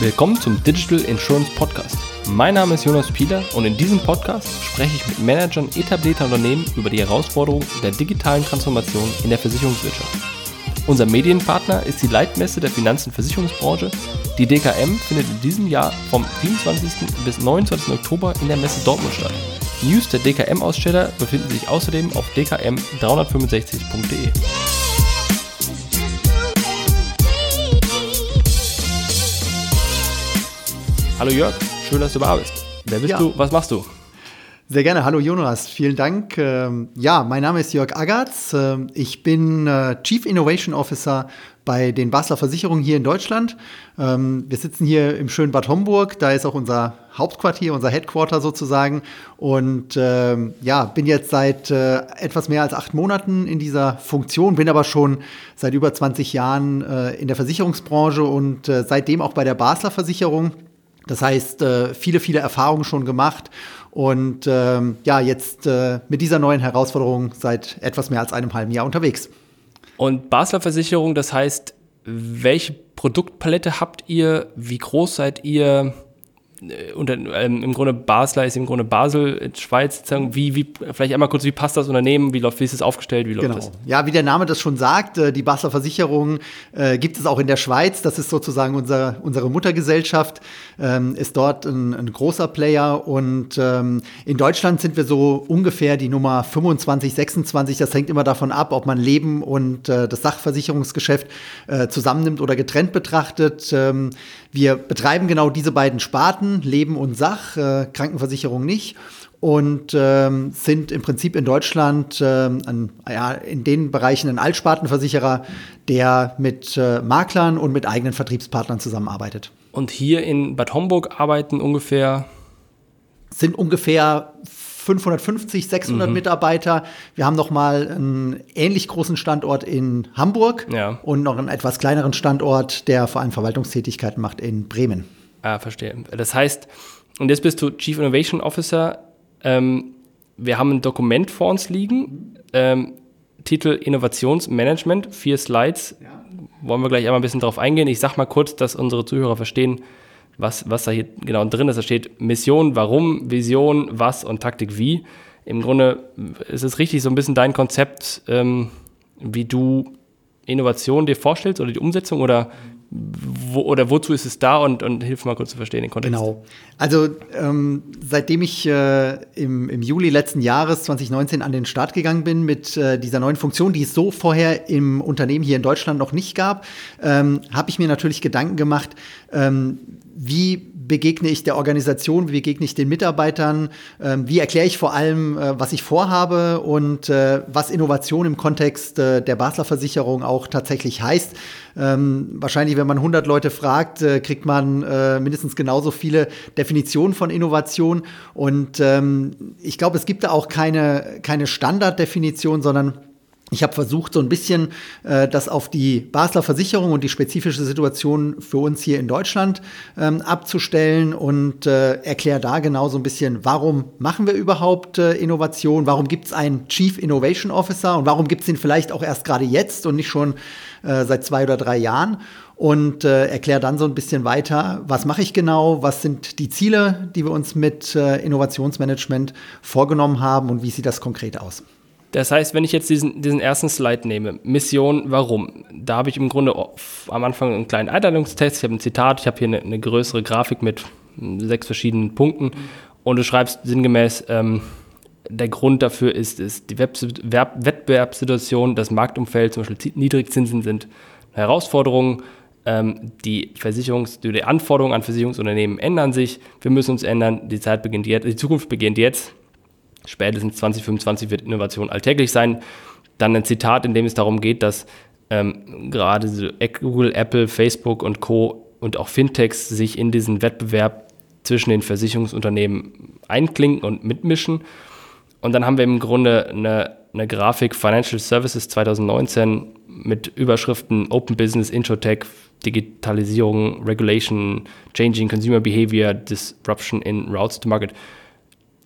Willkommen zum Digital Insurance Podcast. Mein Name ist Jonas Pieler und in diesem Podcast spreche ich mit Managern etablierter Unternehmen über die Herausforderungen der digitalen Transformation in der Versicherungswirtschaft. Unser Medienpartner ist die Leitmesse der Finanz- und Versicherungsbranche. Die DKM findet in diesem Jahr vom 27. bis 29. Oktober in der Messe Dortmund statt. News der DKM-Aussteller befinden sich außerdem auf dkm365.de. Hallo Jörg, schön, dass du da bist. Wer bist ja. du? Was machst du? Sehr gerne. Hallo Jonas, vielen Dank. Ähm, ja, mein Name ist Jörg Agatz. Ähm, ich bin äh, Chief Innovation Officer bei den Basler Versicherungen hier in Deutschland. Ähm, wir sitzen hier im schönen Bad Homburg. Da ist auch unser Hauptquartier, unser Headquarter sozusagen. Und ja, bin jetzt seit äh, etwas mehr als acht Monaten in dieser Funktion, bin aber schon seit über 20 Jahren äh, in der Versicherungsbranche und seitdem auch bei der Basler Versicherung. Das heißt, äh, viele, viele Erfahrungen schon gemacht und ähm, ja, jetzt äh, mit dieser neuen Herausforderung seit etwas mehr als einem halben Jahr unterwegs. Und Basler Versicherung, das heißt, welche Produktpalette habt ihr? Wie groß seid ihr? Äh, und ähm, im Grunde Basler ist im Grunde Basel, Schweiz, wie, wie, vielleicht einmal kurz, wie passt das Unternehmen, wie, läuft, wie ist es aufgestellt, wie läuft genau. das? Ja, wie der Name das schon sagt, äh, die Basler Versicherung äh, gibt es auch in der Schweiz, das ist sozusagen unser, unsere Muttergesellschaft, ähm, ist dort ein, ein, großer Player. Und ähm, in Deutschland sind wir so ungefähr die Nummer 25, 26, das hängt immer davon ab, ob man Leben und äh, das Sachversicherungsgeschäft äh, zusammennimmt oder getrennt betrachtet. Ähm, wir betreiben genau diese beiden Sparten, Leben und Sach, äh, Krankenversicherung nicht. Und ähm, sind im Prinzip in Deutschland ähm, ein, ja, in den Bereichen ein Altspartenversicherer, der mit äh, Maklern und mit eigenen Vertriebspartnern zusammenarbeitet. Und hier in Bad Homburg arbeiten ungefähr? Sind ungefähr 550, 600 mhm. Mitarbeiter. Wir haben noch mal einen ähnlich großen Standort in Hamburg ja. und noch einen etwas kleineren Standort, der vor allem Verwaltungstätigkeiten macht in Bremen. Ah, verstehe. Das heißt, und jetzt bist du Chief Innovation Officer. Ähm, wir haben ein Dokument vor uns liegen. Ähm, Titel Innovationsmanagement, vier Slides. Ja. Wollen wir gleich einmal ein bisschen drauf eingehen. Ich sage mal kurz, dass unsere Zuhörer verstehen, was, was da hier genau drin ist. Da steht Mission, warum, Vision, was und Taktik wie. Im Grunde ist es richtig so ein bisschen dein Konzept, ähm, wie du Innovation dir vorstellst oder die Umsetzung oder wo, oder wozu ist es da und, und hilf mal kurz zu verstehen den Kontext. Genau. Also ähm, seitdem ich äh, im, im Juli letzten Jahres 2019 an den Start gegangen bin mit äh, dieser neuen Funktion, die es so vorher im Unternehmen hier in Deutschland noch nicht gab, ähm, habe ich mir natürlich Gedanken gemacht, ähm, wie begegne ich der Organisation, wie begegne ich den Mitarbeitern, ähm, wie erkläre ich vor allem, äh, was ich vorhabe und äh, was Innovation im Kontext äh, der Basler Versicherung auch tatsächlich heißt. Ähm, wahrscheinlich, wenn man 100 Leute fragt, äh, kriegt man äh, mindestens genauso viele Definitionen von Innovation. Und ähm, ich glaube, es gibt da auch keine, keine Standarddefinition, sondern ich habe versucht, so ein bisschen äh, das auf die Basler Versicherung und die spezifische Situation für uns hier in Deutschland ähm, abzustellen und äh, erkläre da genau so ein bisschen, warum machen wir überhaupt äh, Innovation, warum gibt es einen Chief Innovation Officer und warum gibt es ihn vielleicht auch erst gerade jetzt und nicht schon äh, seit zwei oder drei Jahren? Und äh, erkläre dann so ein bisschen weiter, was mache ich genau, was sind die Ziele, die wir uns mit äh, Innovationsmanagement vorgenommen haben und wie sieht das konkret aus. Das heißt, wenn ich jetzt diesen, diesen ersten Slide nehme, Mission, warum? Da habe ich im Grunde am Anfang einen kleinen Einteilungstest, ich habe ein Zitat, ich habe hier eine, eine, größere Grafik mit sechs verschiedenen Punkten. Und du schreibst sinngemäß, ähm, der Grund dafür ist, ist die Wettbewerbssituation, das Marktumfeld, zum Beispiel Niedrigzinsen sind Herausforderungen, ähm, die, Versicherungs-, die Anforderungen an Versicherungsunternehmen ändern sich, wir müssen uns ändern, die Zeit beginnt jetzt, die Zukunft beginnt jetzt, spätestens 2025 wird Innovation alltäglich sein. Dann ein Zitat, in dem es darum geht, dass ähm, gerade so Google, Apple, Facebook und Co. und auch Fintechs sich in diesen Wettbewerb zwischen den Versicherungsunternehmen einklinken und mitmischen. Und dann haben wir im Grunde eine, eine Grafik Financial Services 2019 mit Überschriften Open Business, Introtech, Digitalisierung, Regulation, Changing Consumer Behavior, Disruption in Routes to Market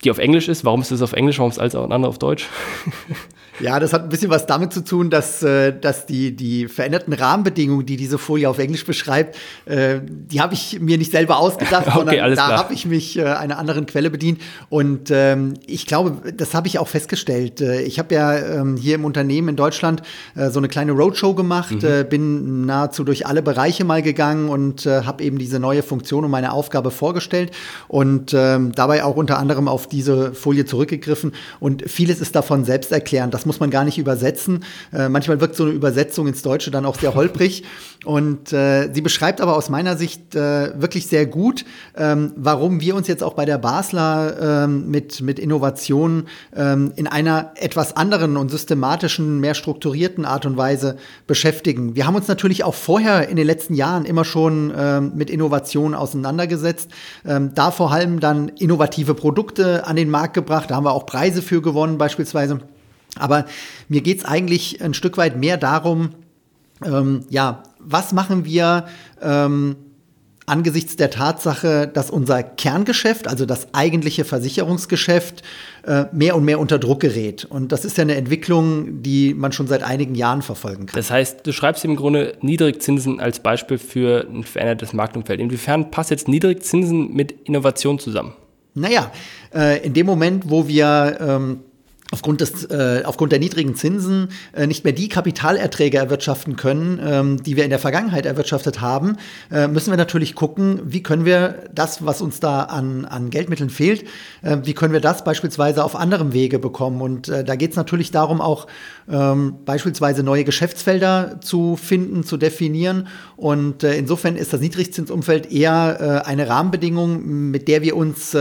die auf Englisch ist. Warum ist das auf Englisch? Warum ist alles andere auf Deutsch? Ja, das hat ein bisschen was damit zu tun, dass, äh, dass die, die veränderten Rahmenbedingungen, die diese Folie auf Englisch beschreibt, äh, die habe ich mir nicht selber ausgedacht, okay, sondern da habe ich mich äh, einer anderen Quelle bedient. Und ähm, ich glaube, das habe ich auch festgestellt. Ich habe ja ähm, hier im Unternehmen in Deutschland so eine kleine Roadshow gemacht, mhm. bin nahezu durch alle Bereiche mal gegangen und habe eben diese neue Funktion und meine Aufgabe vorgestellt und ähm, dabei auch unter anderem auf diese Folie zurückgegriffen. Und vieles ist davon selbsterklärend. Das muss man gar nicht übersetzen. Äh, manchmal wirkt so eine Übersetzung ins Deutsche dann auch sehr holprig. Und äh, sie beschreibt aber aus meiner Sicht äh, wirklich sehr gut, ähm, warum wir uns jetzt auch bei der Basler ähm, mit, mit Innovationen ähm, in einer etwas anderen und systematischen, mehr strukturierten Art und Weise beschäftigen. Wir haben uns natürlich auch vorher in den letzten Jahren immer schon ähm, mit Innovationen auseinandergesetzt. Ähm, da vor allem dann innovative Produkte an den Markt gebracht. Da haben wir auch Preise für gewonnen beispielsweise. Aber mir geht es eigentlich ein Stück weit mehr darum, ähm, ja, was machen wir ähm, angesichts der Tatsache, dass unser Kerngeschäft, also das eigentliche Versicherungsgeschäft, äh, mehr und mehr unter Druck gerät. Und das ist ja eine Entwicklung, die man schon seit einigen Jahren verfolgen kann. Das heißt, du schreibst im Grunde Niedrigzinsen als Beispiel für ein verändertes Marktumfeld. Inwiefern passt jetzt Niedrigzinsen mit Innovation zusammen? Naja, äh, in dem Moment, wo wir ähm, aufgrund, des, äh, aufgrund der niedrigen Zinsen äh, nicht mehr die Kapitalerträge erwirtschaften können, ähm, die wir in der Vergangenheit erwirtschaftet haben, äh, müssen wir natürlich gucken, wie können wir das, was uns da an, an Geldmitteln fehlt, äh, wie können wir das beispielsweise auf anderem Wege bekommen. Und äh, da geht es natürlich darum, auch ähm, beispielsweise neue Geschäftsfelder zu finden, zu definieren. Und äh, insofern ist das Niedrigzinsumfeld eher eine Rahmenbedingung, mit der wir uns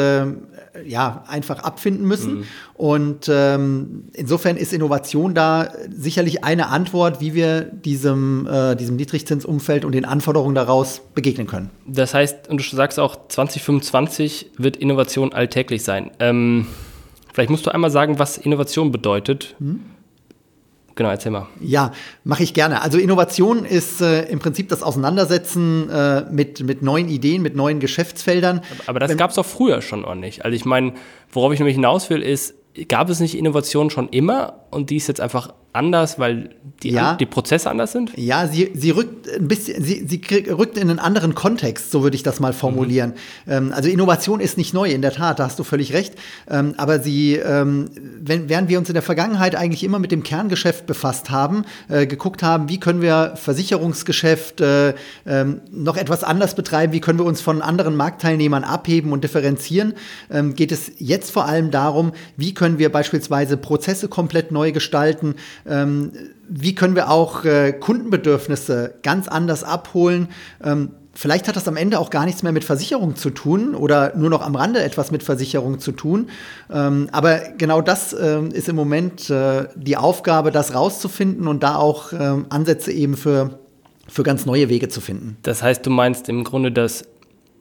ja, einfach abfinden müssen. Mhm. Und ähm, insofern ist Innovation da sicherlich eine Antwort, wie wir diesem, äh, diesem Niedrigzinsumfeld und den Anforderungen daraus begegnen können. Das heißt, und du sagst auch, 2025 wird Innovation alltäglich sein. Ähm, vielleicht musst du einmal sagen, was Innovation bedeutet. Mhm. Genau, erzähl mal. Ja, mache ich gerne. Also Innovation ist äh, im Prinzip das Auseinandersetzen äh, mit, mit neuen Ideen, mit neuen Geschäftsfeldern. Aber, das gab es auch früher schon ordentlich. Also ich meine, worauf ich nämlich hinaus will, ist, gab es nicht Innovation schon immer und die ist jetzt einfach anders, weil die, ja. die Prozesse anders sind? Ja, sie, sie rückt ein bisschen, sie, sie rückt in einen anderen Kontext, so würde ich das mal formulieren. Mhm. Ähm, also Innovation ist nicht neu, in der Tat, da hast du völlig recht. Ähm, aber sie, ähm, wenn, während wir uns in der Vergangenheit eigentlich immer mit dem Kerngeschäft befasst haben, äh, geguckt haben, wie können wir Versicherungsgeschäft äh, ähm, noch etwas anders betreiben, wie können wir uns von anderen Marktteilnehmern abheben und differenzieren, ähm, geht es jetzt vor allem darum, wie können wir beispielsweise Prozesse komplett neu gestalten, ähm, wie können wir auch äh, Kundenbedürfnisse ganz anders abholen? Ähm, vielleicht hat das am Ende auch gar nichts mehr mit Versicherung zu tun oder nur noch am Rande etwas mit Versicherung zu tun. Ähm, aber genau das ähm, ist im Moment äh, die Aufgabe, das rauszufinden und da auch ähm, Ansätze eben für, für ganz neue Wege zu finden. Das heißt, du meinst im Grunde, dass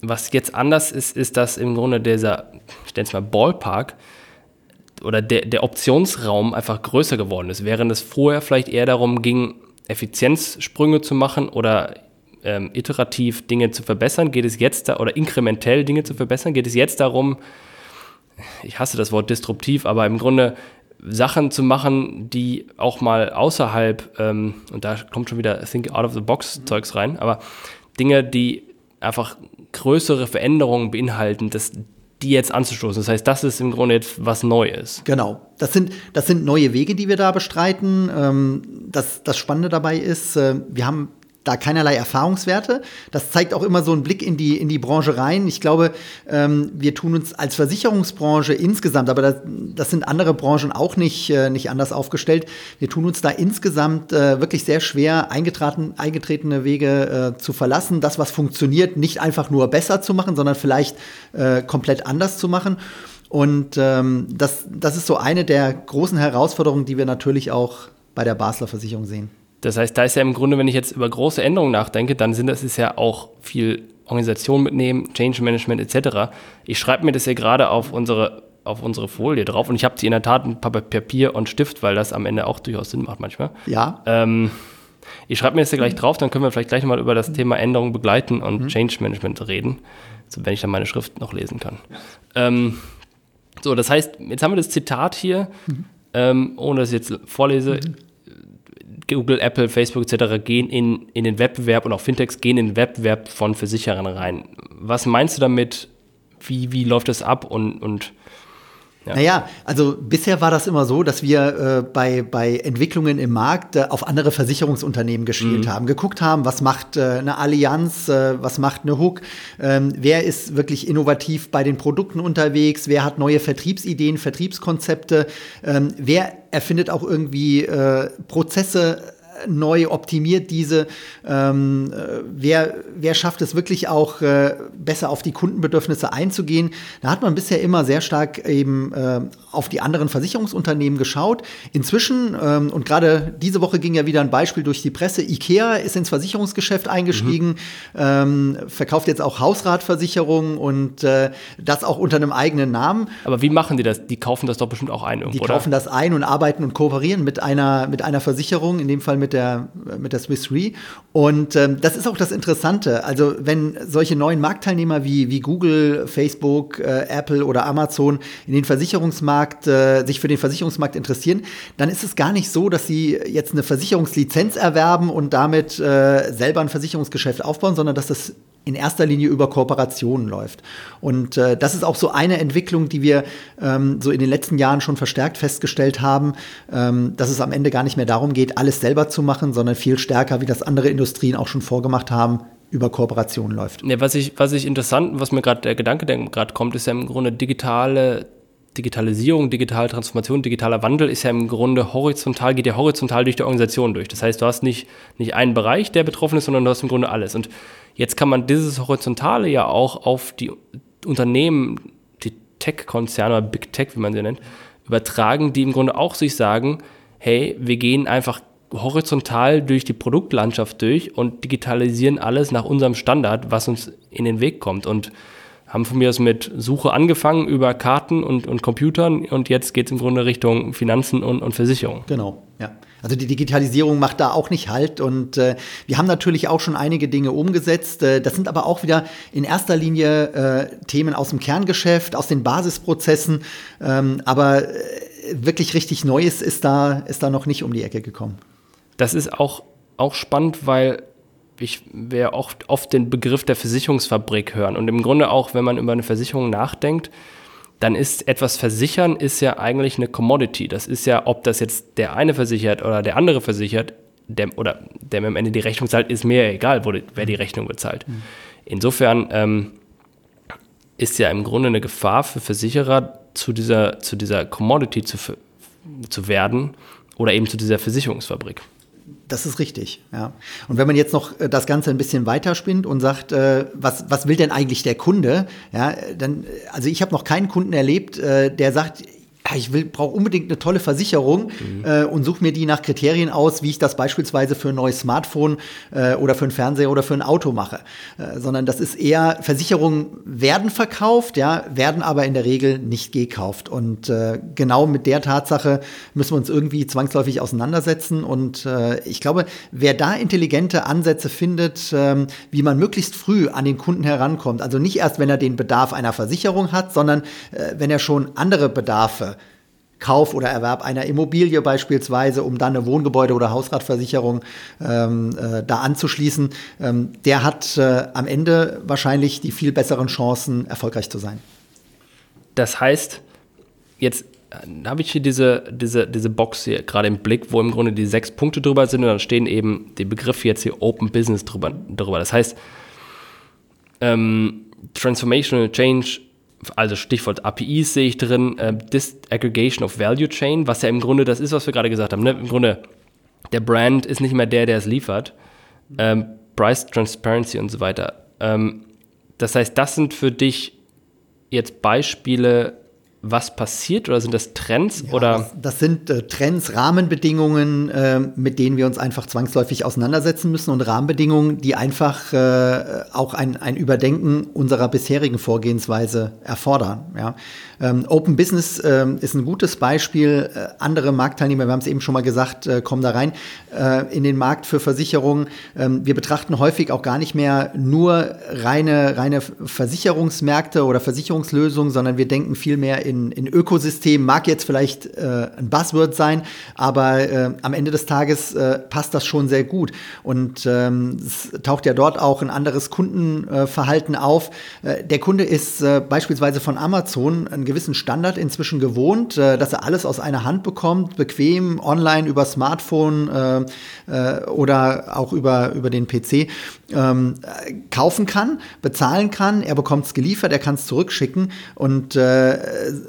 was jetzt anders ist, ist, dass im Grunde dieser, ich nenne es mal Ballpark, oder der, der Optionsraum einfach größer geworden ist, während es vorher vielleicht eher darum ging, Effizienzsprünge zu machen oder ähm, iterativ Dinge zu verbessern, geht es jetzt da, oder inkrementell Dinge zu verbessern, geht es jetzt darum, ich hasse das Wort disruptiv, aber im Grunde Sachen zu machen, die auch mal außerhalb, ähm, und da kommt schon wieder Think Out of the Box Zeugs rein, aber Dinge, die einfach größere Veränderungen beinhalten, das, die jetzt anzustoßen. Das heißt, das ist im Grunde jetzt was Neues. Genau. Das sind, das sind neue Wege, die wir da bestreiten. Ähm, das, das Spannende dabei ist, äh, wir haben da keinerlei Erfahrungswerte. Das zeigt auch immer so einen Blick in die, in die Branche rein. Ich glaube, ähm, wir tun uns als Versicherungsbranche insgesamt, aber das, das sind andere Branchen auch nicht, äh, nicht anders aufgestellt. Wir tun uns da insgesamt äh, wirklich sehr schwer, eingetreten, eingetretene Wege äh, zu verlassen. Das, was funktioniert, nicht einfach nur besser zu machen, sondern vielleicht äh, komplett anders zu machen. Und ähm, das, das ist so eine der großen Herausforderungen, die wir natürlich auch bei der Basler Versicherung sehen. Das heißt, da ist ja im Grunde, wenn ich jetzt über große Änderungen nachdenke, dann sind das ist ja auch viel Organisation mitnehmen, Change Management etc. Ich schreibe mir das ja gerade auf unsere, auf unsere Folie drauf und ich habe sie in der Tat ein paar Papier und Stift, weil das am Ende auch durchaus Sinn macht manchmal. Ja. Ähm, ich schreibe mir das ja gleich drauf, dann können wir vielleicht gleich mal über das Thema Änderung begleiten und mhm. Change Management reden, so, wenn ich dann meine Schrift noch lesen kann. Ähm, so, das heißt, jetzt haben wir das Zitat hier. Mhm ähm, ohne dass ich jetzt vorlese, mhm. Google, Apple, Facebook etc. gehen in, in den Wettbewerb und auch Fintechs gehen in den Wettbewerb von Versicherern rein. Was meinst du damit? Wie, wie läuft das ab und, und ja. Naja, also bisher war das immer so, dass wir äh, bei, bei Entwicklungen im Markt äh, auf andere Versicherungsunternehmen geschielt mhm. haben, geguckt haben, was macht äh, eine Allianz, äh, was macht eine Hook, ähm, wer ist wirklich innovativ bei den Produkten unterwegs, wer hat neue Vertriebsideen, Vertriebskonzepte, ähm, wer erfindet auch irgendwie äh, Prozesse neu, optimiert diese, ähm, äh, wer, wer schafft es wirklich auch äh, besser auf die Kundenbedürfnisse einzugehen. Da hat man bisher immer sehr stark eben äh, auf die anderen Versicherungsunternehmen geschaut. Inzwischen, ähm, und gerade diese Woche ging ja wieder ein Beispiel durch die Presse, IKEA ist ins Versicherungsgeschäft eingestiegen, mhm. ähm, verkauft jetzt auch Hausratversicherungen und äh, das auch unter einem eigenen Namen. Aber wie machen die das? Die kaufen das doch bestimmt auch ein irgendwo, Die kaufen oder? das ein und arbeiten und kooperieren mit einer, mit einer Versicherung, in dem Fall mit der, mit der Swiss Re. Und ähm, das ist auch das Interessante. Also wenn solche neuen Marktteilnehmer wie, wie Google, Facebook, äh, Apple oder Amazon in den Versicherungsmarkt, äh, sich für den Versicherungsmarkt interessieren, dann ist es gar nicht so, dass sie jetzt eine Versicherungslizenz erwerben und damit äh, selber ein Versicherungsgeschäft aufbauen, sondern dass das in erster Linie über Kooperationen läuft. Und äh, das ist auch so eine Entwicklung, die wir ähm, so in den letzten Jahren schon verstärkt festgestellt haben, ähm, dass es am Ende gar nicht mehr darum geht, alles selber zu machen, sondern viel stärker, wie das andere Industrien auch schon vorgemacht haben, über Kooperationen läuft. Ja, was ich, was ich interessant, was mir gerade der Gedanke, gerade kommt, ist ja im Grunde digitale Digitalisierung, digitale Transformation, digitaler Wandel ist ja im Grunde horizontal, geht ja horizontal durch die Organisation durch. Das heißt, du hast nicht, nicht einen Bereich, der betroffen ist, sondern du hast im Grunde alles. Und jetzt kann man dieses Horizontale ja auch auf die Unternehmen, die Tech-Konzerne oder Big Tech, wie man sie nennt, übertragen, die im Grunde auch sich sagen, hey, wir gehen einfach horizontal durch die Produktlandschaft durch und digitalisieren alles nach unserem Standard, was uns in den Weg kommt. Und haben von mir aus mit Suche angefangen über Karten und, und Computern und jetzt geht es im Grunde Richtung Finanzen und, und Versicherung. Genau, ja. Also die Digitalisierung macht da auch nicht Halt und äh, wir haben natürlich auch schon einige Dinge umgesetzt. Äh, das sind aber auch wieder in erster Linie äh, Themen aus dem Kerngeschäft, aus den Basisprozessen. Ähm, aber äh, wirklich richtig Neues ist da, ist da noch nicht um die Ecke gekommen. Das ist auch, auch spannend, weil ich werde oft, oft den Begriff der Versicherungsfabrik hören. Und im Grunde auch, wenn man über eine Versicherung nachdenkt, dann ist etwas versichern ist ja eigentlich eine Commodity. Das ist ja, ob das jetzt der eine versichert oder der andere versichert, der, oder der mir am Ende die Rechnung zahlt, ist mir egal, wo, wer die Rechnung bezahlt. Mhm. Insofern ähm, ist ja im Grunde eine Gefahr für Versicherer, zu dieser, zu dieser Commodity zu, zu werden oder eben zu dieser Versicherungsfabrik. Das ist richtig, ja. Und wenn man jetzt noch äh, das Ganze ein bisschen weiterspinnt und sagt, äh, was, was will denn eigentlich der Kunde, ja, dann, also ich habe noch keinen Kunden erlebt, äh, der sagt, ich will brauche unbedingt eine tolle Versicherung mhm. äh, und suche mir die nach Kriterien aus, wie ich das beispielsweise für ein neues Smartphone äh, oder für einen Fernseher oder für ein Auto mache, äh, sondern das ist eher Versicherungen werden verkauft, ja, werden aber in der Regel nicht gekauft. Und äh, genau mit der Tatsache müssen wir uns irgendwie zwangsläufig auseinandersetzen. Und äh, ich glaube, wer da intelligente Ansätze findet, ähm, wie man möglichst früh an den Kunden herankommt, also nicht erst, wenn er den Bedarf einer Versicherung hat, sondern äh, wenn er schon andere Bedarfe Kauf oder Erwerb einer Immobilie beispielsweise, um dann eine Wohngebäude- oder Hausratversicherung ähm, äh, da anzuschließen, ähm, der hat äh, am Ende wahrscheinlich die viel besseren Chancen, erfolgreich zu sein. Das heißt, jetzt äh, habe ich hier diese, diese, diese Box hier gerade im Blick, wo im Grunde die sechs Punkte drüber sind und dann stehen eben die Begriffe jetzt hier Open Business drüber. drüber. Das heißt, ähm, Transformational Change also Stichwort APIs sehe ich drin, äh, Disaggregation of Value Chain, was ja im Grunde das ist, was wir gerade gesagt haben. Ne? Im Grunde, der Brand ist nicht mehr der, der es liefert. Ähm, Price Transparency und so weiter. Ähm, das heißt, das sind für dich jetzt Beispiele, was passiert oder sind das Trends ja, oder? Das, das sind äh, Trends, Rahmenbedingungen, äh, mit denen wir uns einfach zwangsläufig auseinandersetzen müssen und Rahmenbedingungen, die einfach äh, auch ein, ein Überdenken unserer bisherigen Vorgehensweise erfordern. Ja. Ähm, Open Business ähm, ist ein gutes Beispiel. Äh, andere Marktteilnehmer, wir haben es eben schon mal gesagt, äh, kommen da rein äh, in den Markt für Versicherungen. Ähm, wir betrachten häufig auch gar nicht mehr nur reine, reine Versicherungsmärkte oder Versicherungslösungen, sondern wir denken viel mehr in, in Ökosystem mag jetzt vielleicht äh, ein Buzzword sein, aber äh, am Ende des Tages äh, passt das schon sehr gut. Und ähm, es taucht ja dort auch ein anderes Kundenverhalten auf. Äh, der Kunde ist äh, beispielsweise von Amazon einen gewissen Standard inzwischen gewohnt, äh, dass er alles aus einer Hand bekommt, bequem, online über Smartphone oder auch über, über den PC ähm, kaufen kann, bezahlen kann, er bekommt es geliefert, er kann es zurückschicken und äh,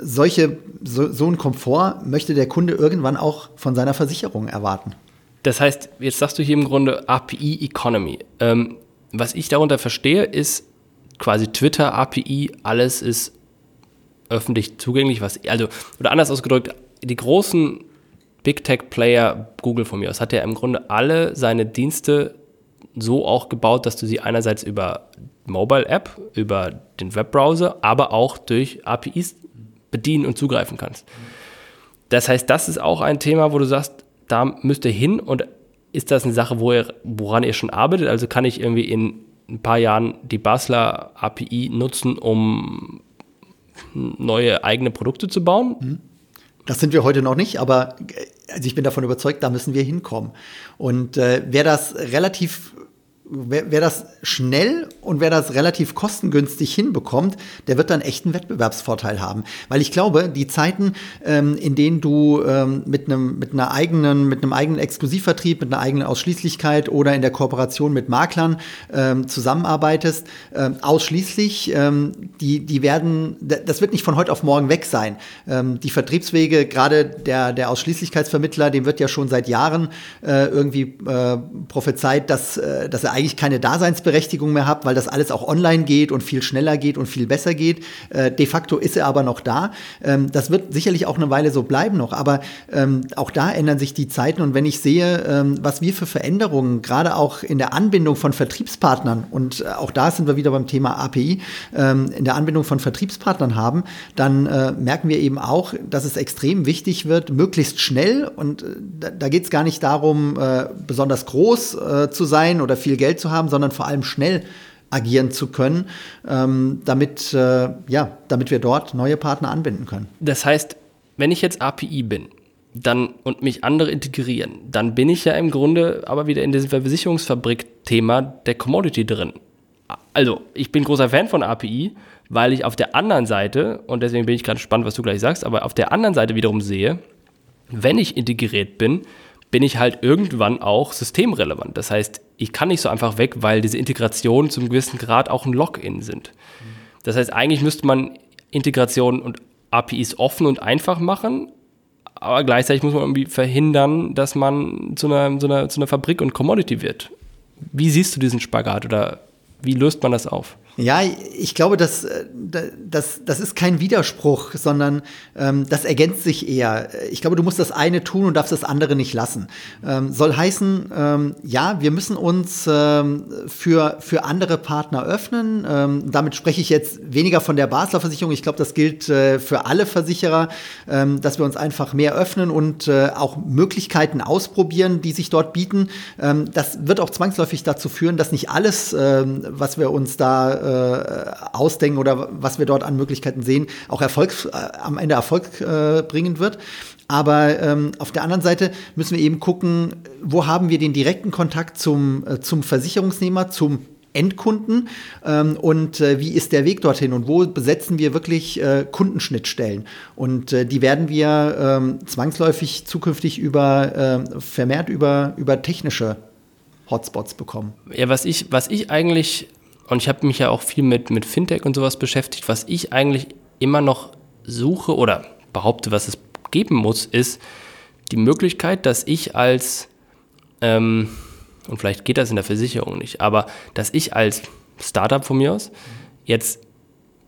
solche, so, so ein Komfort möchte der Kunde irgendwann auch von seiner Versicherung erwarten. Das heißt, jetzt sagst du hier im Grunde API Economy. Ähm, was ich darunter verstehe, ist quasi Twitter, API, alles ist öffentlich zugänglich, was, also, oder anders ausgedrückt, die großen Big Tech Player, Google von mir aus, hat ja im Grunde alle seine Dienste so auch gebaut, dass du sie einerseits über Mobile App, über den Webbrowser, aber auch durch APIs bedienen und zugreifen kannst. Das heißt, das ist auch ein Thema, wo du sagst, da müsst ihr hin und ist das eine Sache, wo ihr, woran ihr schon arbeitet? Also kann ich irgendwie in ein paar Jahren die Basler API nutzen, um neue eigene Produkte zu bauen? Mhm. Das sind wir heute noch nicht, aber also ich bin davon überzeugt, da müssen wir hinkommen. Und äh, wer das relativ wer, wer das schnell und wer das relativ kostengünstig hinbekommt, der wird dann echt einen Wettbewerbsvorteil haben. Weil ich glaube, die Zeiten, ähm, in denen du ähm, mit einem mit einer eigenen, mit einem eigenen Exklusivvertrieb, mit einer eigenen Ausschließlichkeit oder in der Kooperation mit Maklern ähm, zusammenarbeitest, ähm, ausschließlich, ähm, die, die werden, das wird nicht von heute auf morgen weg sein. Ähm, die Vertriebswege, gerade der, der Ausschließlichkeitsvermittler, dem wird ja schon seit Jahren äh, irgendwie äh, prophezeit, dass, äh, dass er eigentlich keine Daseinsberechtigung mehr hat, weil das alles auch online geht und viel schneller geht und viel besser geht. Äh, de facto ist er aber noch da. Ähm, das wird sicherlich auch eine Weile so bleiben noch, aber ähm, auch da ändern sich die Zeiten und wenn ich sehe, ähm, was wir für Veränderungen gerade auch in der Anbindung von Vertriebspartnern und äh, auch da sind wir wieder beim Thema API, ähm, in der Anbindung von Vertriebspartnern haben, dann äh, merken wir eben auch, dass es extrem wichtig wird, möglichst schnell und äh, da, da geht es gar nicht darum, äh, besonders groß äh, zu sein oder viel Geld zu haben, sondern vor allem schnell agieren zu können, ähm, damit, äh, ja, damit wir dort neue Partner anbinden können. Das heißt, wenn ich jetzt API bin dann, und mich andere integrieren, dann bin ich ja im Grunde aber wieder in diesem Versicherungsfabrik-Thema der Commodity drin. Also, ich bin großer Fan von API, weil ich auf der anderen Seite, und deswegen bin ich gerade gespannt, was du gleich sagst, aber auf der anderen Seite wiederum sehe, wenn ich integriert bin, bin ich halt irgendwann auch systemrelevant. Das heißt, ich kann nicht so einfach weg, weil diese Integrationen zum gewissen Grad auch ein Login sind. Das heißt, eigentlich müsste man Integration und APIs offen und einfach machen, aber gleichzeitig muss man irgendwie verhindern, dass man zu einer, zu einer, zu einer Fabrik und Commodity wird. Wie siehst du diesen Spagat oder wie löst man das auf? Ja, ich glaube, das, äh, das, das ist kein Widerspruch, sondern ähm, das ergänzt sich eher. Ich glaube, du musst das eine tun und darfst das andere nicht lassen. Ähm, soll heißen, ähm, ja, wir müssen uns ähm, für, für andere Partner öffnen. Ähm, damit spreche ich jetzt weniger von der Basler Versicherung. Ich glaube, das gilt äh, für alle Versicherer, ähm, dass wir uns einfach mehr öffnen und äh, auch Möglichkeiten ausprobieren, die sich dort bieten. das wird auch zwangsläufig dazu führen, dass nicht alles, was wir uns da äh, ausdenken oder was wir dort an Möglichkeiten sehen, auch Erfolg, äh, am Ende Erfolg äh, bringen wird. Aber ähm, auf der anderen Seite müssen wir eben gucken, wo haben wir den direkten Kontakt zum, äh, zum Versicherungsnehmer, zum Endkunden ähm, und äh, wie ist der Weg dorthin und wo besetzen wir wirklich äh, Kundenschnittstellen. Und äh, die werden wir ähm, zwangsläufig zukünftig über äh, vermehrt über, über technische Hotspots bekommen. Ja, was ich, was ich eigentlich und ich habe mich ja auch viel mit, mit Fintech und sowas beschäftigt. Was ich eigentlich immer noch suche oder behaupte, was es geben muss, ist die Möglichkeit, dass ich als, ähm, und vielleicht geht das in der Versicherung nicht, aber dass ich als Startup von mir aus jetzt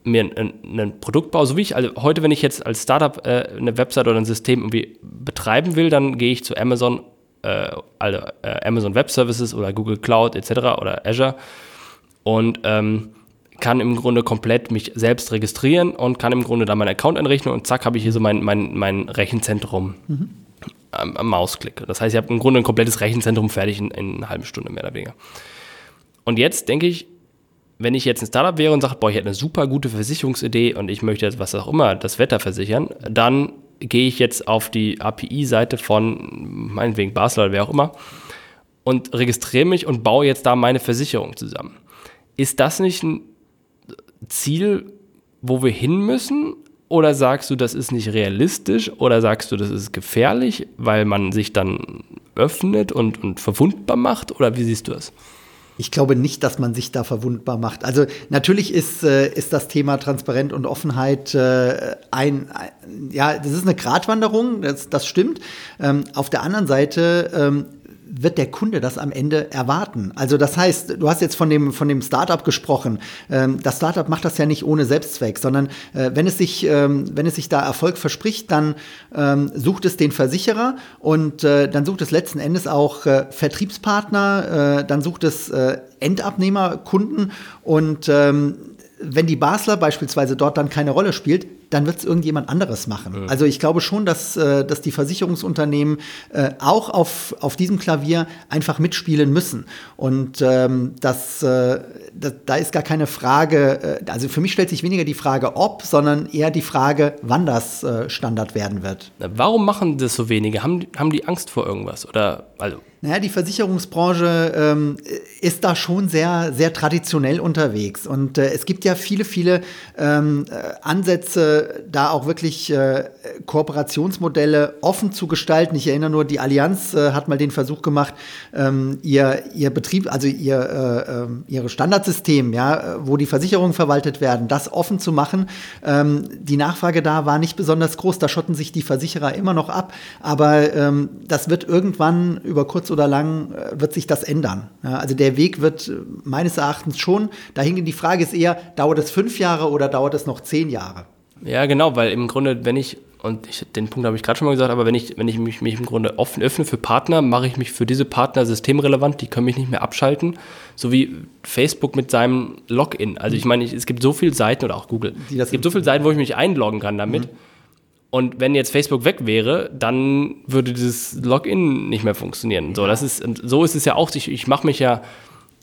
mir ein, ein, Produkt baue, so wie ich, also heute, wenn ich jetzt als Startup äh, eine Website oder ein System irgendwie betreiben will, dann gehe ich zu Amazon, äh, also, äh, Amazon Web Services oder Google Cloud etc. oder Azure und ähm, kann im Grunde komplett mich selbst registrieren und kann im Grunde da meinen Account einrichten und zack, habe ich hier so mein, mein, mein Rechenzentrum mhm. am, am, Mausklick. Das heißt, ich habe im Grunde ein komplettes Rechenzentrum fertig in, in einer halben Stunde mehr oder weniger. Und jetzt denke ich, wenn ich jetzt ein Startup wäre und sage, boah, ich hätte eine super gute Versicherungsidee und ich möchte jetzt was auch immer das Wetter versichern, dann gehe ich jetzt auf die API-Seite von meinetwegen Basel oder wer auch immer und registriere mich und baue jetzt da meine Versicherung zusammen. Ist das nicht ein Ziel, wo wir hin müssen? Oder sagst du, das ist nicht realistisch? Oder sagst du, das ist gefährlich, weil man sich dann öffnet und, und verwundbar macht? Oder wie siehst du das? Ich glaube nicht, dass man sich da verwundbar macht. Also natürlich ist, äh, ist das Thema Transparenz und Offenheit äh, ein, ein, ja, das ist eine Gratwanderung, das, das stimmt. Ähm, auf der anderen Seite ähm, wird der Kunde das am Ende erwarten? Also das heißt, du hast jetzt von dem, von dem Startup gesprochen. Ähm, das Startup macht das ja nicht ohne Selbstzweck, sondern äh, wenn, es sich, ähm, wenn es sich da Erfolg verspricht, dann ähm, sucht es den Versicherer und äh, dann sucht es letzten Endes auch äh, Vertriebspartner, dann sucht es Endabnehmer, Kunden und wenn die Basler beispielsweise dort dann keine Rolle spielt, dann wird es irgendjemand anderes machen. Ja. Also ich glaube schon, dass, äh, dass die Versicherungsunternehmen äh, auch auf, auf diesem Klavier einfach mitspielen müssen. Und ähm, das, äh, da ist gar keine Frage, also für mich stellt sich weniger die Frage, ob, sondern eher die Frage, wann das äh, Standard werden wird. Warum machen das so wenige? Haben, haben die Angst vor irgendwas? Oder also naja, die Versicherungsbranche ähm, ist da schon sehr, sehr traditionell unterwegs. Und äh, es gibt ja viele, viele ähm, äh, Ansätze, da auch wirklich äh, Kooperationsmodelle offen zu gestalten. Ich erinnere nur, die Allianz äh, hat mal den Versuch gemacht, ähm, ihr, ihr Betrieb, also ihr, äh, ähm, ihre Standardsystem, ja, wo die Versicherungen verwaltet werden, das offen zu machen. Ähm, die Nachfrage da war nicht besonders groß. Da schotten sich die Versicherer immer noch ab. Aber ähm, das wird irgendwann über kurz oder lang äh, wird sich das ändern. Ja, also der Weg wird äh, meines Erachtens schon dahin Die Frage ist eher, dauert es fünf Jahre oder dauert es noch zehn Jahre? Ja, genau, weil im Grunde, wenn ich, und ich, den Punkt habe ich gerade schon mal gesagt, aber wenn ich, wenn ich mich, mich im Grunde offen öffne für Partner, mache ich mich für diese Partner systemrelevant, die können mich nicht mehr abschalten, so wie Facebook mit seinem Login. Also ich meine, es gibt so viele Seiten oder auch Google, es gibt so viele Seiten, wo ich mich einloggen kann damit. Mhm und wenn jetzt Facebook weg wäre, dann würde dieses Login nicht mehr funktionieren. So, das ist, so ist es ja auch. Ich, ich mache mich ja,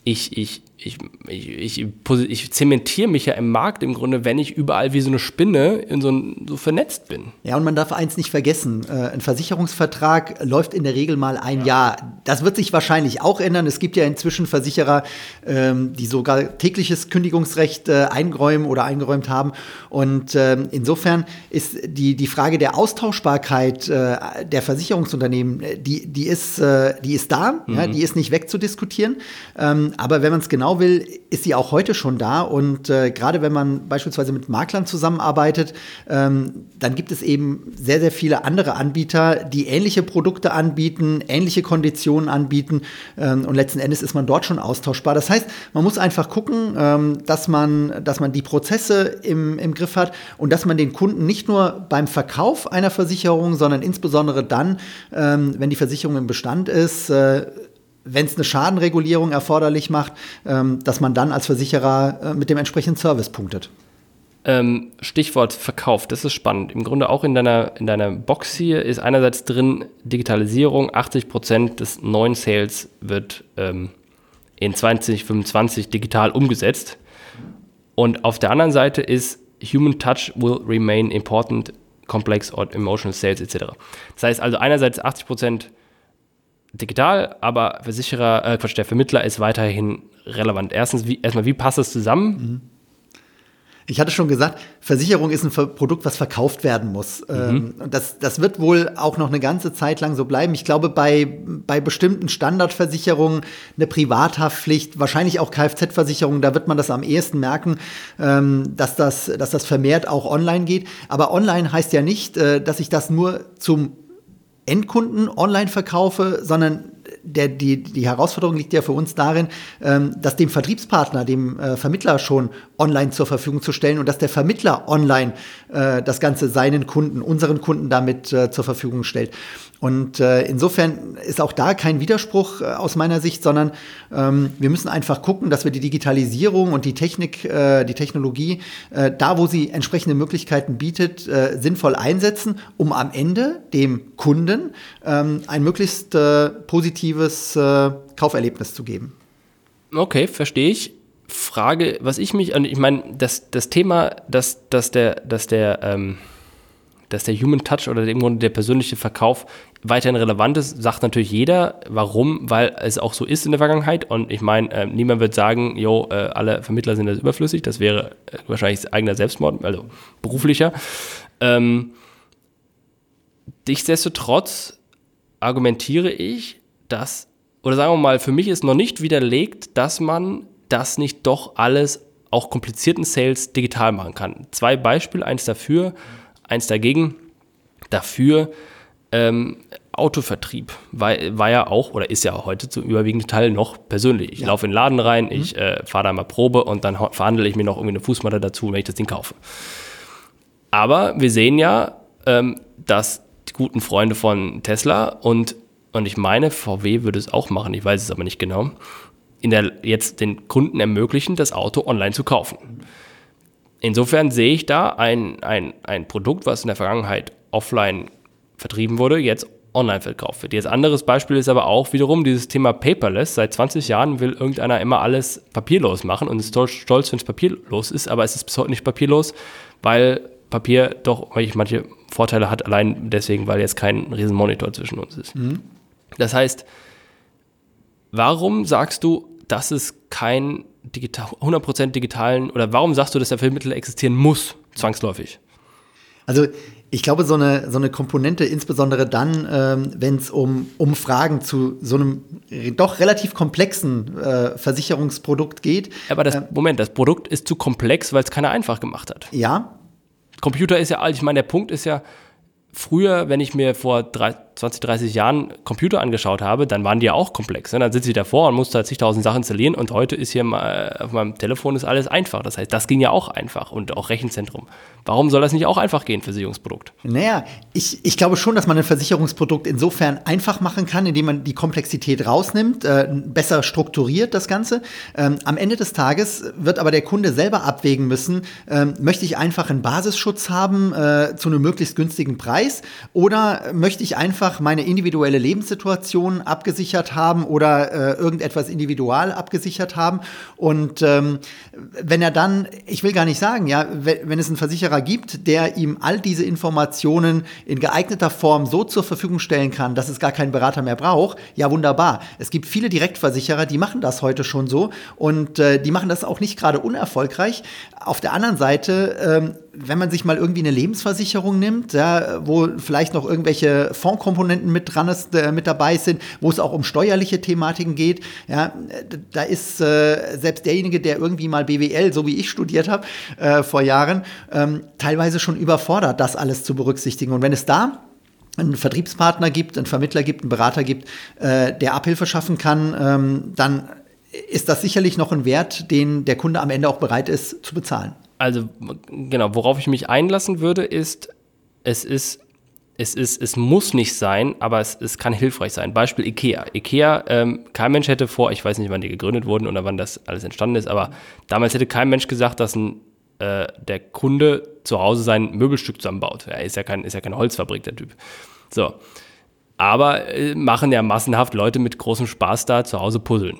ich, ich, ich, ich, ich, ich zementiere mich ja im Markt im Grunde, wenn ich überall wie so eine Spinne in so, ein, so vernetzt bin. Ja, und man darf eins nicht vergessen: äh, Ein Versicherungsvertrag läuft in der Regel mal ein ja. Jahr. Das wird sich wahrscheinlich auch ändern. Es gibt ja inzwischen Versicherer, ähm, die sogar tägliches Kündigungsrecht äh, eingeräumt oder eingeräumt haben. Und ähm, insofern ist die, die Frage der Austauschbarkeit äh, der Versicherungsunternehmen, die, die, ist, die ist da, mhm. ja, die ist nicht wegzudiskutieren. Ähm, aber wenn man es genau genau will, ist sie auch heute schon da. Und äh, gerade wenn man beispielsweise mit Maklern zusammenarbeitet, ähm, dann gibt es eben sehr, sehr viele andere Anbieter, die ähnliche Produkte anbieten, ähnliche Konditionen anbieten. Ähm, und letzten Endes ist man dort schon austauschbar. Das heißt, man muss einfach gucken, ähm, dass, man, dass man die Prozesse im, im Griff hat und dass man den Kunden nicht nur beim Verkauf einer Versicherung, sondern insbesondere dann, ähm, wenn die Versicherung im Bestand ist, äh, wenn es eine Schadenregulierung erforderlich macht, ähm, dass man dann als Versicherer äh, mit dem entsprechenden Service punktet. Ähm, Stichwort Verkauf, das ist spannend. Im Grunde auch in deiner, in deiner Box hier ist einerseits drin Digitalisierung, 80 Prozent des neuen Sales wird ähm, in 2025 digital umgesetzt. Und auf der anderen Seite ist Human Touch will remain important, complex or emotional sales etc. Das heißt also einerseits 80 Prozent digital, aber Versicherer, äh, Quatsch, der Vermittler ist weiterhin relevant. Erstens, wie, erstmal, wie passt es zusammen? Mhm. Ich hatte schon gesagt, Versicherung ist ein Produkt, was verkauft werden muss. Mhm. Ähm, das, das wird wohl auch noch eine ganze Zeit lang so bleiben. Ich glaube, bei, bei bestimmten Standardversicherungen, eine Privathaftpflicht, wahrscheinlich auch Kfz-Versicherungen, da wird man das am ehesten merken, ähm, dass, das, dass das vermehrt auch online geht. Aber online heißt ja nicht, äh, dass ich das nur zum Endkunden online verkaufe, sondern der, die, die Herausforderung liegt ja für uns darin, ähm, das dem Vertriebspartner, dem äh, Vermittler schon online zur Verfügung zu stellen und dass der Vermittler online äh, das Ganze seinen Kunden, unseren Kunden damit äh, zur Verfügung stellt. Und äh, insofern ist auch da kein Widerspruch äh, aus meiner Sicht, sondern ähm, wir müssen einfach gucken, dass wir die Digitalisierung und die Technik, äh, die Technologie, äh, da wo sie entsprechende Möglichkeiten bietet, äh, sinnvoll einsetzen, um am Ende dem Kunden ähm, ein möglichst äh, positives äh, Kauferlebnis zu geben. Okay, verstehe ich. Frage, was ich mich, ich meine, das, das Thema, dass, dass der, dass der, ähm, dass der Human Touch oder im Grunde der persönliche Verkauf weiterhin relevant ist, sagt natürlich jeder. Warum? Weil es auch so ist in der Vergangenheit. Und ich meine, äh, niemand wird sagen, jo, äh, alle Vermittler sind das überflüssig. Das wäre äh, wahrscheinlich eigener Selbstmord, also beruflicher. Ähm, nichtsdestotrotz argumentiere ich, dass, oder sagen wir mal, für mich ist noch nicht widerlegt, dass man das nicht doch alles auch komplizierten Sales digital machen kann. Zwei Beispiele, eins dafür, eins dagegen. Dafür ähm, Autovertrieb war, war ja auch oder ist ja heute zum überwiegenden Teil noch persönlich. Ich ja. laufe in den Laden rein, mhm. ich äh, fahre da mal Probe und dann verhandle ich mir noch irgendwie eine Fußmatte dazu, wenn ich das Ding kaufe. Aber wir sehen ja, ähm, dass die guten Freunde von Tesla und, und ich meine, VW würde es auch machen, ich weiß es aber nicht genau, in der, jetzt den Kunden ermöglichen, das Auto online zu kaufen. Insofern sehe ich da ein, ein, ein Produkt, was in der Vergangenheit offline vertrieben wurde, jetzt online verkauft wird. Jetzt anderes Beispiel ist aber auch wiederum dieses Thema Paperless. Seit 20 Jahren will irgendeiner immer alles papierlos machen und ist stolz, wenn es papierlos ist, aber es ist bis heute nicht papierlos, weil Papier doch manche Vorteile hat, allein deswegen, weil jetzt kein Riesenmonitor zwischen uns ist. Mhm. Das heißt, warum sagst du, dass es kein digital, 100% digitalen, oder warum sagst du, dass der Filmmittel existieren muss, zwangsläufig? Also ich glaube, so eine, so eine Komponente, insbesondere dann, ähm, wenn es um, um Fragen zu so einem doch relativ komplexen äh, Versicherungsprodukt geht. Aber das, ähm, Moment, das Produkt ist zu komplex, weil es keiner einfach gemacht hat. Ja. Computer ist ja alt. Ich meine, der Punkt ist ja, früher, wenn ich mir vor 20, 30 Jahren Computer angeschaut habe, dann waren die ja auch komplex. Ne? Dann sitze ich davor und musste zigtausend Sachen installieren und heute ist hier mal, auf meinem Telefon ist alles einfach. Das heißt, das ging ja auch einfach und auch Rechenzentrum. Warum soll das nicht auch einfach gehen, Versicherungsprodukt? Naja, ich, ich glaube schon, dass man ein Versicherungsprodukt insofern einfach machen kann, indem man die Komplexität rausnimmt, äh, besser strukturiert das Ganze. Ähm, am Ende des Tages wird aber der Kunde selber abwägen müssen, ähm, möchte ich einfach einen Basisschutz haben äh, zu einem möglichst günstigen Preis oder möchte ich einfach meine individuelle Lebenssituation abgesichert haben oder äh, irgendetwas individual abgesichert haben. Und ähm, wenn er dann, ich will gar nicht sagen, ja, wenn, es ein Versicherer Versicherer gibt, der ihm all diese Informationen in geeigneter Form so zur Verfügung stellen kann, dass es gar keinen Berater mehr braucht, ja wunderbar. Es gibt viele Direktversicherer, die machen das heute schon so und äh, die machen das auch nicht gerade unerfolgreich. Auf der anderen Seite, ähm, wenn man sich mal irgendwie eine Lebensversicherung nimmt, ja, wo vielleicht noch irgendwelche Fondkomponenten mit dran ist, äh, mit dabei sind, wo es auch um steuerliche Thematiken geht, ja, da ist äh, selbst derjenige, der irgendwie mal BWL, so wie ich studiert habe äh, vor Jahren, ähm, teilweise schon überfordert, das alles zu berücksichtigen. Und wenn es da einen Vertriebspartner gibt, einen Vermittler gibt, einen Berater gibt, äh, der Abhilfe schaffen kann, ähm, dann ist das sicherlich noch ein Wert, den der Kunde am Ende auch bereit ist zu bezahlen. Also genau, worauf ich mich einlassen würde, ist, es ist, es ist, es muss nicht sein, aber es, es kann hilfreich sein. Beispiel IKEA. IKEA, ähm, kein Mensch hätte vor, ich weiß nicht, wann die gegründet wurden oder wann das alles entstanden ist, aber damals hätte kein Mensch gesagt, dass ein äh, der Kunde zu Hause sein Möbelstück zusammenbaut. Er ist ja, kein, ist ja keine Holzfabrik, der Typ. So. Aber äh, machen ja massenhaft Leute mit großem Spaß da zu Hause puzzeln.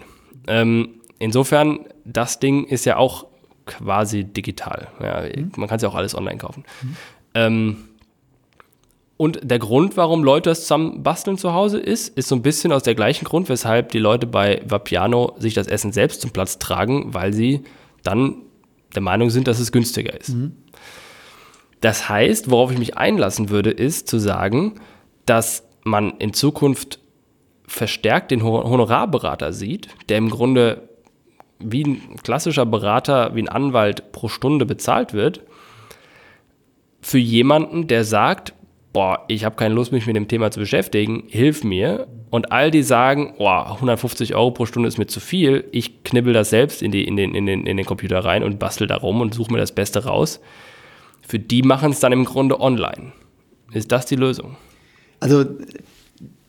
Ähm, insofern, das Ding ist ja auch quasi digital. Ja, mhm. Man kann es ja auch alles online kaufen. Mhm. Ähm, und der Grund, warum Leute das zusammen basteln zu Hause ist, ist so ein bisschen aus der gleichen Grund, weshalb die Leute bei Vapiano sich das Essen selbst zum Platz tragen, weil sie dann der Meinung sind, dass es günstiger ist. Mhm. Das heißt, worauf ich mich einlassen würde, ist zu sagen, dass man in Zukunft verstärkt den Honorarberater sieht, der im Grunde wie ein klassischer Berater, wie ein Anwalt pro Stunde bezahlt wird, für jemanden, der sagt, boah, ich habe keine Lust, mich mit dem Thema zu beschäftigen, hilf mir. Und all die sagen, boah, 150 Euro pro Stunde ist mir zu viel, ich knibbel das selbst in, die, in, den, in, den, in den Computer rein und bastel da rum und suche mir das Beste raus. Für die machen es dann im Grunde online. Ist das die Lösung? Also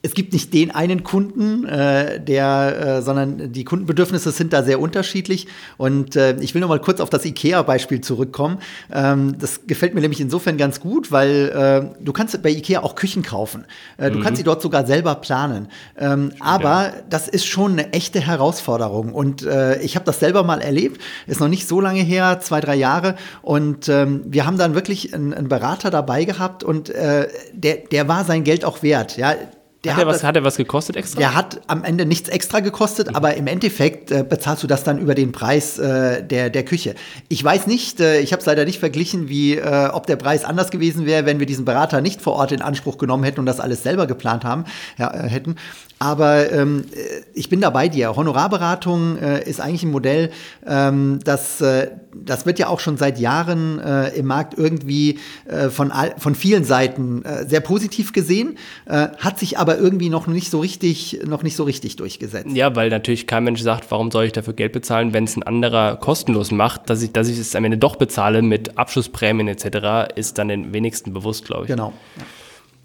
es gibt nicht den einen Kunden, äh, der, äh, sondern die Kundenbedürfnisse sind da sehr unterschiedlich. Und äh, ich will noch mal kurz auf das IKEA-Beispiel zurückkommen. Ähm, das gefällt mir nämlich insofern ganz gut, weil äh, du kannst bei IKEA auch Küchen kaufen. Äh, du mhm. kannst sie dort sogar selber planen. Ähm, aber das ist schon eine echte Herausforderung. Und äh, ich habe das selber mal erlebt. Ist noch nicht so lange her, zwei, drei Jahre. Und ähm, wir haben dann wirklich einen, einen Berater dabei gehabt und äh, der, der war sein Geld auch wert. Ja, der hat, hat, er was, das, hat er was gekostet extra? Der hat am Ende nichts extra gekostet, mhm. aber im Endeffekt äh, bezahlst du das dann über den Preis äh, der, der Küche. Ich weiß nicht, äh, ich habe es leider nicht verglichen, wie äh, ob der Preis anders gewesen wäre, wenn wir diesen Berater nicht vor Ort in Anspruch genommen hätten und das alles selber geplant haben, ja, äh, hätten. Aber ähm, äh, ich bin da bei dir. Honorarberatung äh, ist eigentlich ein Modell, ähm, das, äh, das wird ja auch schon seit Jahren äh, im Markt irgendwie äh, von, all, von vielen Seiten äh, sehr positiv gesehen, hat sich aber irgendwie noch nicht so richtig, noch nicht so richtig durchgesetzt. Ja, weil natürlich kein Mensch sagt, warum soll ich dafür Geld bezahlen, wenn es ein anderer kostenlos macht, dass ich, dass ich es am Ende doch bezahle mit Abschlussprämien etc., ist dann den wenigsten bewusst, glaube ich. Genau. Ja.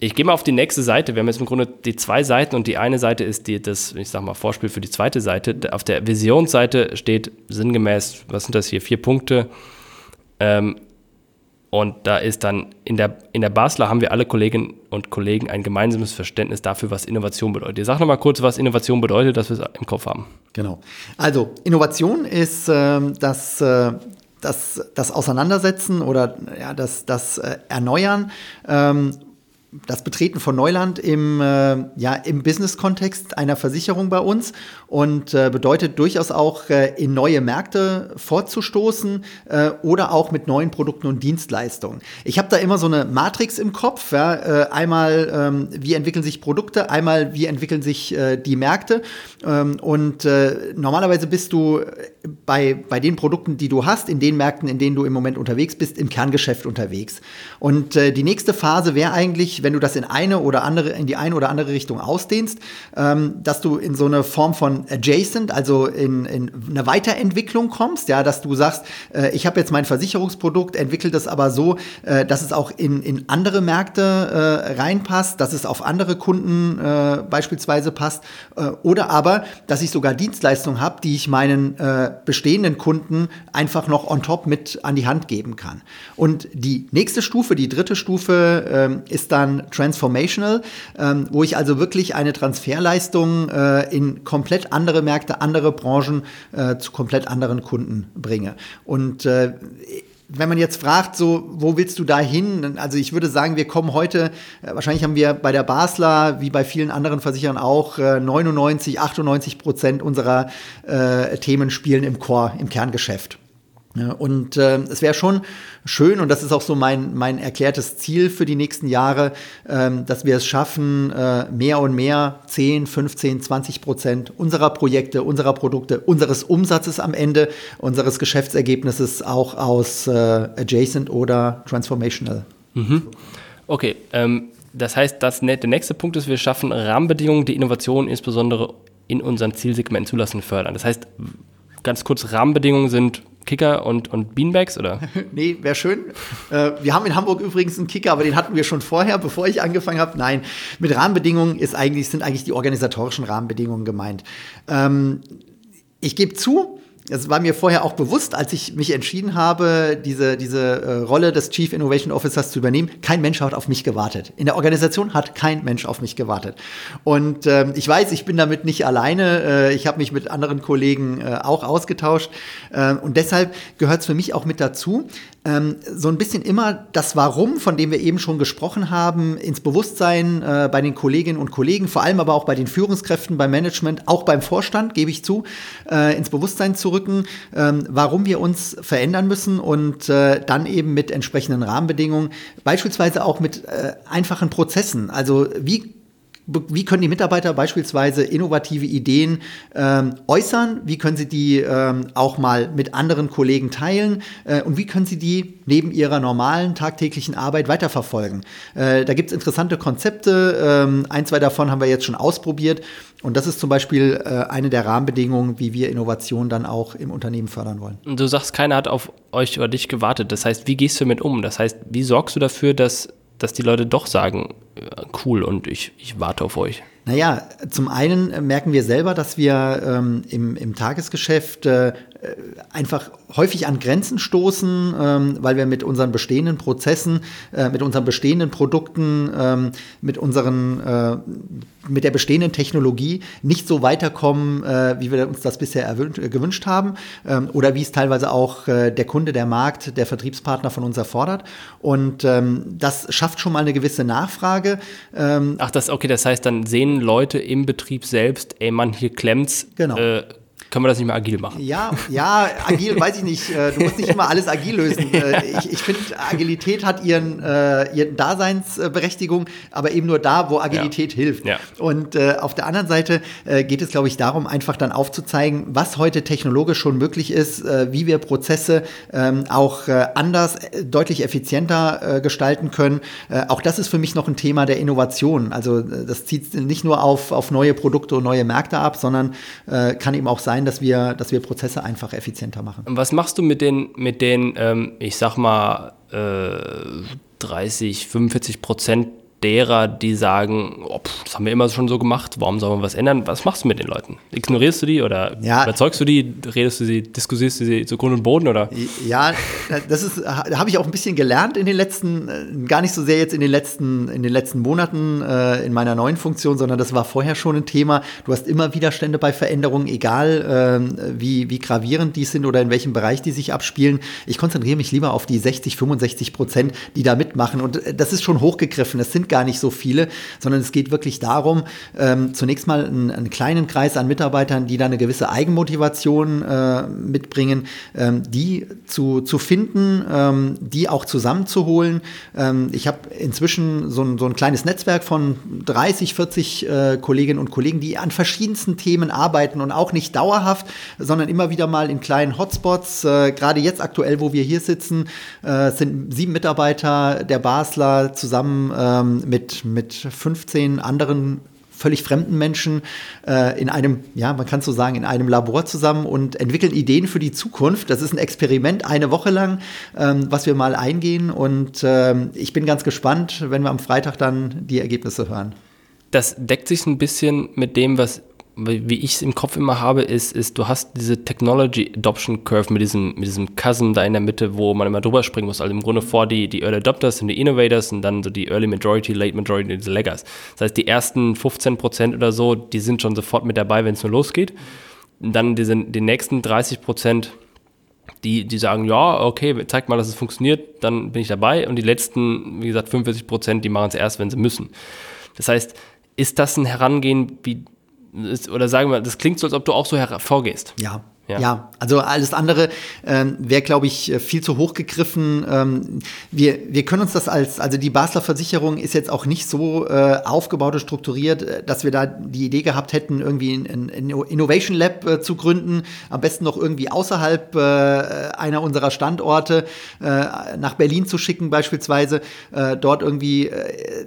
Ich gehe mal auf die nächste Seite. Wir haben jetzt im Grunde die zwei Seiten und die eine Seite ist die, das, ich sag mal, Vorspiel für die zweite Seite. Auf der Visionsseite steht sinngemäß, was sind das hier, vier Punkte. Ähm, und da ist dann in der, in der Basler haben wir alle Kolleginnen und Kollegen ein gemeinsames Verständnis dafür, was Innovation bedeutet. Sag noch mal kurz, was Innovation bedeutet, dass wir es im Kopf haben. Genau. Also Innovation ist äh, das, äh, das, das Auseinandersetzen oder ja, das, das äh, Erneuern ähm, das Betreten von Neuland im, äh, ja, im Business-Kontext einer Versicherung bei uns und äh, bedeutet durchaus auch äh, in neue Märkte vorzustoßen äh, oder auch mit neuen Produkten und Dienstleistungen. Ich habe da immer so eine Matrix im Kopf. Ja? Äh, einmal, ähm, wie entwickeln sich Produkte, einmal, wie entwickeln sich äh, die Märkte. Ähm, und normalerweise bist du bei, bei den Produkten, die du hast, in den Märkten, in denen du im Moment unterwegs bist, im Kerngeschäft unterwegs. Und die nächste Phase wäre eigentlich, wenn du das in eine oder andere, in die eine oder andere Richtung ausdehnst, ähm, dass du in so eine Form von adjacent, also in, in eine Weiterentwicklung kommst, ja, dass du sagst, äh, ich habe jetzt mein Versicherungsprodukt, entwickelt das aber so, äh, dass es auch in, in andere Märkte äh, reinpasst, dass es auf andere Kunden äh, beispielsweise passt, äh, oder aber, dass ich sogar Dienstleistungen habe, die ich meinen äh, bestehenden Kunden einfach noch on top mit an die Hand geben kann. Und die nächste Stufe, die dritte Stufe, ähm, ist dann dann Transformational, ähm, wo ich also wirklich eine Transferleistung äh, in komplett andere Märkte, andere Branchen äh, zu komplett anderen Kunden bringe. Und äh, wenn man jetzt fragt, so, wo willst du da hin? Also ich würde sagen, wir kommen heute, äh, wahrscheinlich haben wir bei der Basler, wie bei vielen anderen Versicherern auch, 99, äh, 98 Prozent unserer äh, Themen spielen im Core, im Kerngeschäft. Und äh, es wäre schon schön, und das ist auch so mein, mein erklärtes Ziel für die nächsten Jahre, ähm, dass wir es schaffen, äh, mehr und mehr, 10, 15, 20 Prozent unserer Projekte, unserer Produkte, unseres Umsatzes am Ende, unseres Geschäftsergebnisses auch aus äh, Adjacent oder Transformational. Mhm. Okay, ähm, das heißt, das, der nächste Punkt ist, wir schaffen Rahmenbedingungen, die Innovation insbesondere in unseren Zielsegmenten zulassen fördern. Das heißt, ganz kurz, Rahmenbedingungen sind Kicker und, und Beanbags, oder? nee, wäre schön. Äh, wir haben in Hamburg übrigens einen Kicker, aber den hatten wir schon vorher, bevor ich angefangen habe. Nein, mit Rahmenbedingungen ist eigentlich, sind eigentlich die organisatorischen Rahmenbedingungen gemeint. Ähm, ich gebe zu, es war mir vorher auch bewusst, als ich mich entschieden habe, diese, diese äh, Rolle des Chief Innovation Officers zu übernehmen. Kein Mensch hat auf mich gewartet. In der Organisation hat kein Mensch auf mich gewartet. Und ähm, ich weiß, ich bin damit nicht alleine. Äh, ich habe mich mit anderen Kollegen äh, auch ausgetauscht. Äh, und deshalb gehört es für mich auch mit dazu, ähm, so ein bisschen immer das Warum, von dem wir eben schon gesprochen haben, ins Bewusstsein äh, bei den Kolleginnen und Kollegen, vor allem aber auch bei den Führungskräften, beim Management, auch beim Vorstand, gebe ich zu, äh, ins Bewusstsein zurücken, ähm, warum wir uns verändern müssen und äh, dann eben mit entsprechenden Rahmenbedingungen, beispielsweise auch mit äh, einfachen Prozessen. Also wie wie können die Mitarbeiter beispielsweise innovative Ideen ähm, äußern? Wie können sie die ähm, auch mal mit anderen Kollegen teilen? Äh, und wie können sie die neben ihrer normalen tagtäglichen Arbeit weiterverfolgen? Äh, da gibt es interessante Konzepte. Ähm, ein, zwei davon haben wir jetzt schon ausprobiert. Und das ist zum Beispiel äh, eine der Rahmenbedingungen, wie wir Innovation dann auch im Unternehmen fördern wollen. Du sagst, keiner hat auf euch oder dich gewartet. Das heißt, wie gehst du damit um? Das heißt, wie sorgst du dafür, dass dass die Leute doch sagen, cool und ich, ich warte auf euch? Naja, zum einen merken wir selber, dass wir ähm, im, im Tagesgeschäft äh, einfach häufig an Grenzen stoßen, ähm, weil wir mit unseren bestehenden Prozessen, äh, mit unseren bestehenden Produkten, ähm, mit unseren äh, mit der bestehenden Technologie nicht so weiterkommen, äh, wie wir uns das bisher gewünscht haben ähm, oder wie es teilweise auch äh, der Kunde, der Markt, der Vertriebspartner von uns erfordert. Und ähm, das schafft schon mal eine gewisse Nachfrage. Ähm, Ach, das okay. Das heißt, dann sehen Leute im Betrieb selbst, ey Mann, hier klemmt's. Genau. Können wir das nicht mehr agil machen? Ja, ja, agil weiß ich nicht. Äh, du musst nicht immer alles agil lösen. Äh, ich, ich finde, Agilität hat ihren, äh, ihren Daseinsberechtigung, aber eben nur da, wo Agilität ja. hilft. Ja. Und äh, auf der anderen Seite äh, geht es, glaube ich, darum, einfach dann aufzuzeigen, was heute technologisch schon möglich ist, wie wir Prozesse ähm, auch anders, deutlich effizienter gestalten können. auch das ist für mich noch ein Thema der Innovation. Also das zieht nicht nur auf, auf neue Produkte und neue Märkte ab, sondern kann eben auch sein, sein, dass wir, dass wir Prozesse einfach effizienter machen. Was machst du mit den, mit den ähm, ich sag mal, äh, 30, 45 Prozent derer, die sagen, oh, pff, das haben wir immer schon so gemacht, warum sollen wir was ändern? Was machst du mit den Leuten? Ignorierst du die oder ja. überzeugst du die, redest du sie, diskutierst du sie zu Grund und Boden oder? Ja, das ist, da habe ich auch ein bisschen gelernt in den letzten, äh, gar nicht so sehr jetzt in den letzten, in den letzten Monaten äh, in meiner neuen Funktion, sondern das war vorher schon ein Thema. Du hast immer Widerstände bei Veränderungen, egal äh, wie, wie gravierend die sind oder in welchem Bereich die sich abspielen. Ich konzentriere mich lieber auf die 60, 65 Prozent, die da mitmachen und äh, das ist schon hochgegriffen. Es sind gar nicht so viele, sondern es geht wirklich darum, ähm, zunächst mal einen, einen, kleinen Kreis an Mitarbeitern, die da eine gewisse Eigenmotivation äh, mitbringen, ähm, die zu, zu finden, ähm, die auch zusammenzuholen. Ähm, ich habe inzwischen so ein, so ein kleines Netzwerk von 30, 40 äh, Kolleginnen und Kollegen, die an verschiedensten Themen arbeiten und auch nicht dauerhaft, sondern immer wieder mal in kleinen Hotspots. Äh, Gerade jetzt aktuell, wo wir hier sitzen, äh, sind sieben Mitarbeiter der Basler zusammen mit, mit 15 anderen völlig fremden Menschen äh, in einem, ja, man kann so sagen, in einem Labor zusammen und entwickeln Ideen für die Zukunft. Das ist ein Experiment, eine Woche lang, ähm, was wir mal eingehen. Und ähm, ich bin ganz gespannt, wenn wir am Freitag dann die Ergebnisse hören. Das deckt sich ein bisschen mit dem, was wie ich es im Kopf immer habe, ist, ist, du hast diese Technology Adoption Curve mit diesem, mit diesem Cousin da in der Mitte, wo man immer drüber springen muss. Also im Grunde vor die, die Early Adopters und die Innovators und dann so die Early Majority, Late Majority und die Laggers. Das heißt, die ersten 15 Prozent oder so, die sind schon sofort mit dabei, wenn es nur losgeht. Und dann diese, die nächsten 30 Prozent, die, die sagen, ja, okay, zeig mal, dass es funktioniert, dann bin ich dabei. Und die letzten, wie gesagt, 45 Prozent, die machen es erst, wenn sie müssen. Das heißt, ist das ein Herangehen, wie oder sagen wir, das klingt so, als ob du auch so hervorgehst. Ja, ja. ja, also alles andere ähm, wäre, glaube ich, viel zu hoch gegriffen. Ähm, wir, wir können uns das als, also die Basler Versicherung ist jetzt auch nicht so äh, aufgebaut und strukturiert, äh, dass wir da die Idee gehabt hätten, irgendwie ein, ein Innovation Lab äh, zu gründen, am besten noch irgendwie außerhalb äh, einer unserer Standorte äh, nach Berlin zu schicken beispielsweise. Äh, dort irgendwie, äh,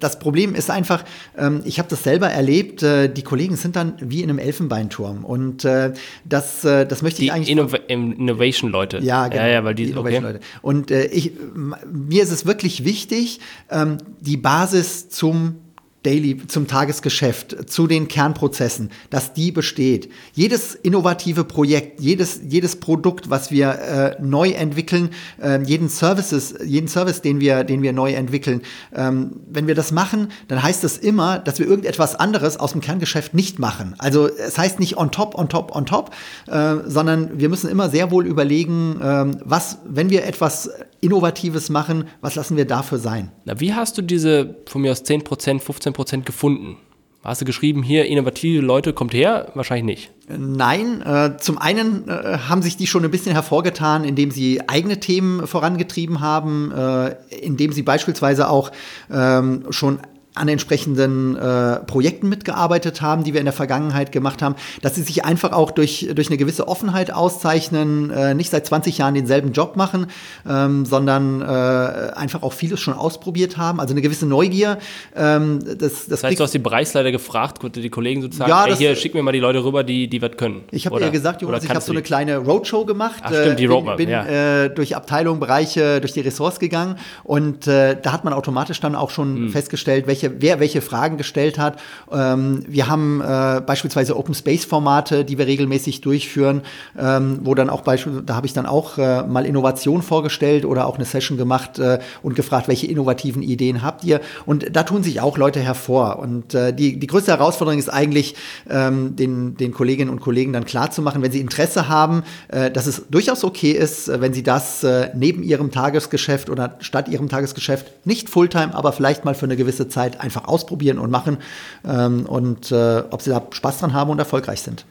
das Problem ist einfach, ähm, ich habe das selber erlebt, äh, die Kollegen sind dann wie in einem Elfenbeinturm und äh, das das, äh, das möchte die ich eigentlich. Innov Innovation-Leute. Ja, genau. Ja, ja, weil die, die Innovation-Leute. Okay. Und äh, ich, mir ist es wirklich wichtig, ähm, die Basis zum Daily, zum Tagesgeschäft, zu den Kernprozessen, dass die besteht. Jedes innovative Projekt, jedes, jedes Produkt, was wir äh, neu entwickeln, äh, jeden Services, jeden Service, den wir, den wir neu entwickeln, ähm, wenn wir das machen, dann heißt das immer, dass wir irgendetwas anderes aus dem Kerngeschäft nicht machen. Also es heißt nicht on top, on top, on top, äh, sondern wir müssen immer sehr wohl überlegen, ähm, was, wenn wir etwas Innovatives machen, was lassen wir dafür sein? Na, wie hast du diese von mir aus 10%, 15% gefunden? Hast du geschrieben, hier innovative Leute, kommt her? Wahrscheinlich nicht. Nein, äh, zum einen äh, haben sich die schon ein bisschen hervorgetan, indem sie eigene Themen vorangetrieben haben, äh, indem sie beispielsweise auch ähm, schon an entsprechenden äh, Projekten mitgearbeitet haben, die wir in der Vergangenheit gemacht haben, dass sie sich einfach auch durch, durch eine gewisse Offenheit auszeichnen, äh, nicht seit 20 Jahren denselben Job machen, ähm, sondern äh, einfach auch vieles schon ausprobiert haben, also eine gewisse Neugier. Ähm, das, das, das heißt, du hast die Bereichsleiter gefragt, die Kollegen sozusagen, ja, ey, hier, schick mir mal die Leute rüber, die, die was können. Ich habe ja gesagt, Jonas, ich habe so eine kleine Roadshow gemacht. Ach, stimmt, die äh, Roadmap, bin, bin ja. äh, durch Abteilungen, Bereiche, durch die Ressorts gegangen und äh, da hat man automatisch dann auch schon hm. festgestellt, welche welche, wer welche Fragen gestellt hat. Ähm, wir haben äh, beispielsweise Open Space Formate, die wir regelmäßig durchführen, ähm, wo dann auch beispielsweise, da habe ich dann auch äh, mal Innovation vorgestellt oder auch eine Session gemacht äh, und gefragt, welche innovativen Ideen habt ihr? Und da tun sich auch Leute hervor. Und äh, die, die größte Herausforderung ist eigentlich, ähm, den, den Kolleginnen und Kollegen dann klarzumachen, wenn sie Interesse haben, äh, dass es durchaus okay ist, äh, wenn sie das äh, neben ihrem Tagesgeschäft oder statt ihrem Tagesgeschäft nicht Fulltime, aber vielleicht mal für eine gewisse Zeit Zeit einfach ausprobieren und machen ähm, und äh, ob sie da Spaß dran haben und erfolgreich sind.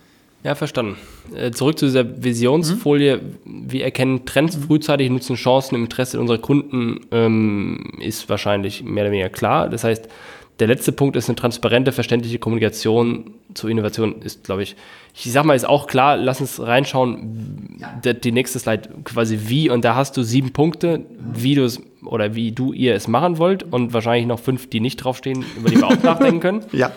Ja, verstanden. Äh, zurück zu dieser Visionsfolie. Mhm. Wir erkennen Trends frühzeitig, nutzen Chancen im Interesse unserer Kunden, ähm, ist wahrscheinlich mehr oder weniger klar. Das heißt, der letzte Punkt ist eine transparente, verständliche Kommunikation zur Innovation ist, glaube ich, ich sag mal, ist auch klar, lass uns reinschauen, ja. die nächste Slide quasi wie und da hast du sieben Punkte, wie du es oder wie du ihr es machen wollt und wahrscheinlich noch fünf, die nicht draufstehen, über die wir auch nachdenken können. Ja.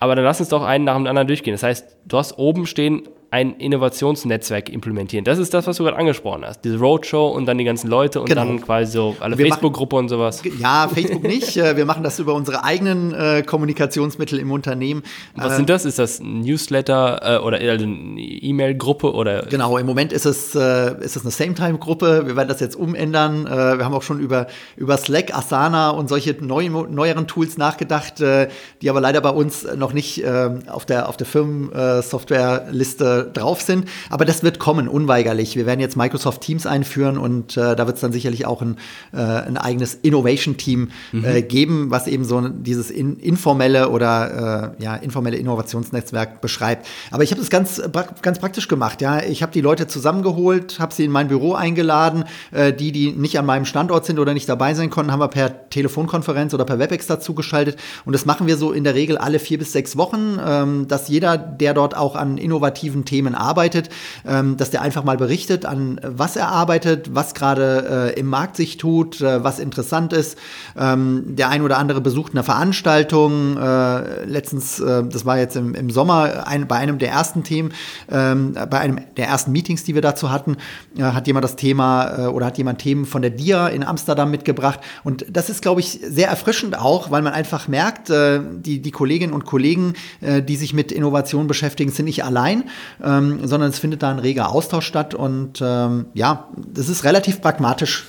Aber dann lass uns doch einen nach dem anderen durchgehen. Das heißt, du hast oben stehen ein Innovationsnetzwerk implementieren. Das ist das, was du gerade angesprochen hast. Diese Roadshow und dann die ganzen Leute und genau. dann quasi so alle Facebook-Gruppe und sowas. Ja, Facebook nicht. Äh, wir machen das über unsere eigenen äh, Kommunikationsmittel im Unternehmen. Was äh, sind das? Ist das ein Newsletter äh, oder also eine E-Mail-Gruppe oder? Genau, im Moment ist es, äh, ist es eine Same-Time-Gruppe. Wir werden das jetzt umändern. Äh, wir haben auch schon über, über Slack, Asana und solche neu, neueren Tools nachgedacht, die aber leider bei uns noch nicht auf der, auf der Firmensoftware-Liste drauf sind. Aber das wird kommen, unweigerlich. Wir werden jetzt Microsoft Teams einführen und äh, da wird es dann sicherlich auch ein, äh, ein eigenes Innovation-Team mhm. äh, geben, was eben so dieses in, informelle oder äh, ja, informelle Innovationsnetzwerk beschreibt. Aber ich habe das ganz, ganz praktisch gemacht. Ja, Ich habe die Leute zusammengeholt, habe sie in mein Büro eingeladen. Äh, die, die nicht an meinem Standort sind oder nicht dabei sein konnten, haben wir per Telefonkonferenz oder per WebEx dazu geschaltet. Und das machen wir so in der Regel alle vier bis sechs Wochen, ähm, dass jeder, der dort auch an innovativen Themen arbeitet, ähm, dass der einfach mal berichtet, an was er arbeitet, was gerade äh, im Markt sich tut, äh, was interessant ist. Ähm, der ein oder andere besucht eine Veranstaltung. Äh, letztens, das war jetzt im, im Sommer, ein, bei einem der ersten Themen, ähm, bei einem der ersten Meetings, die wir dazu hatten, hat jemand das Thema oder hat jemand Themen von der DIA in Amsterdam mitgebracht. Und das ist, glaube ich, sehr erfrischend auch, weil man einfach merkt, die, die Kolleginnen und Kollegen, die sich mit Innovation beschäftigen, sind nicht allein, ähm, sondern es findet da ein reger Austausch statt und ähm, ja, das ist relativ pragmatisch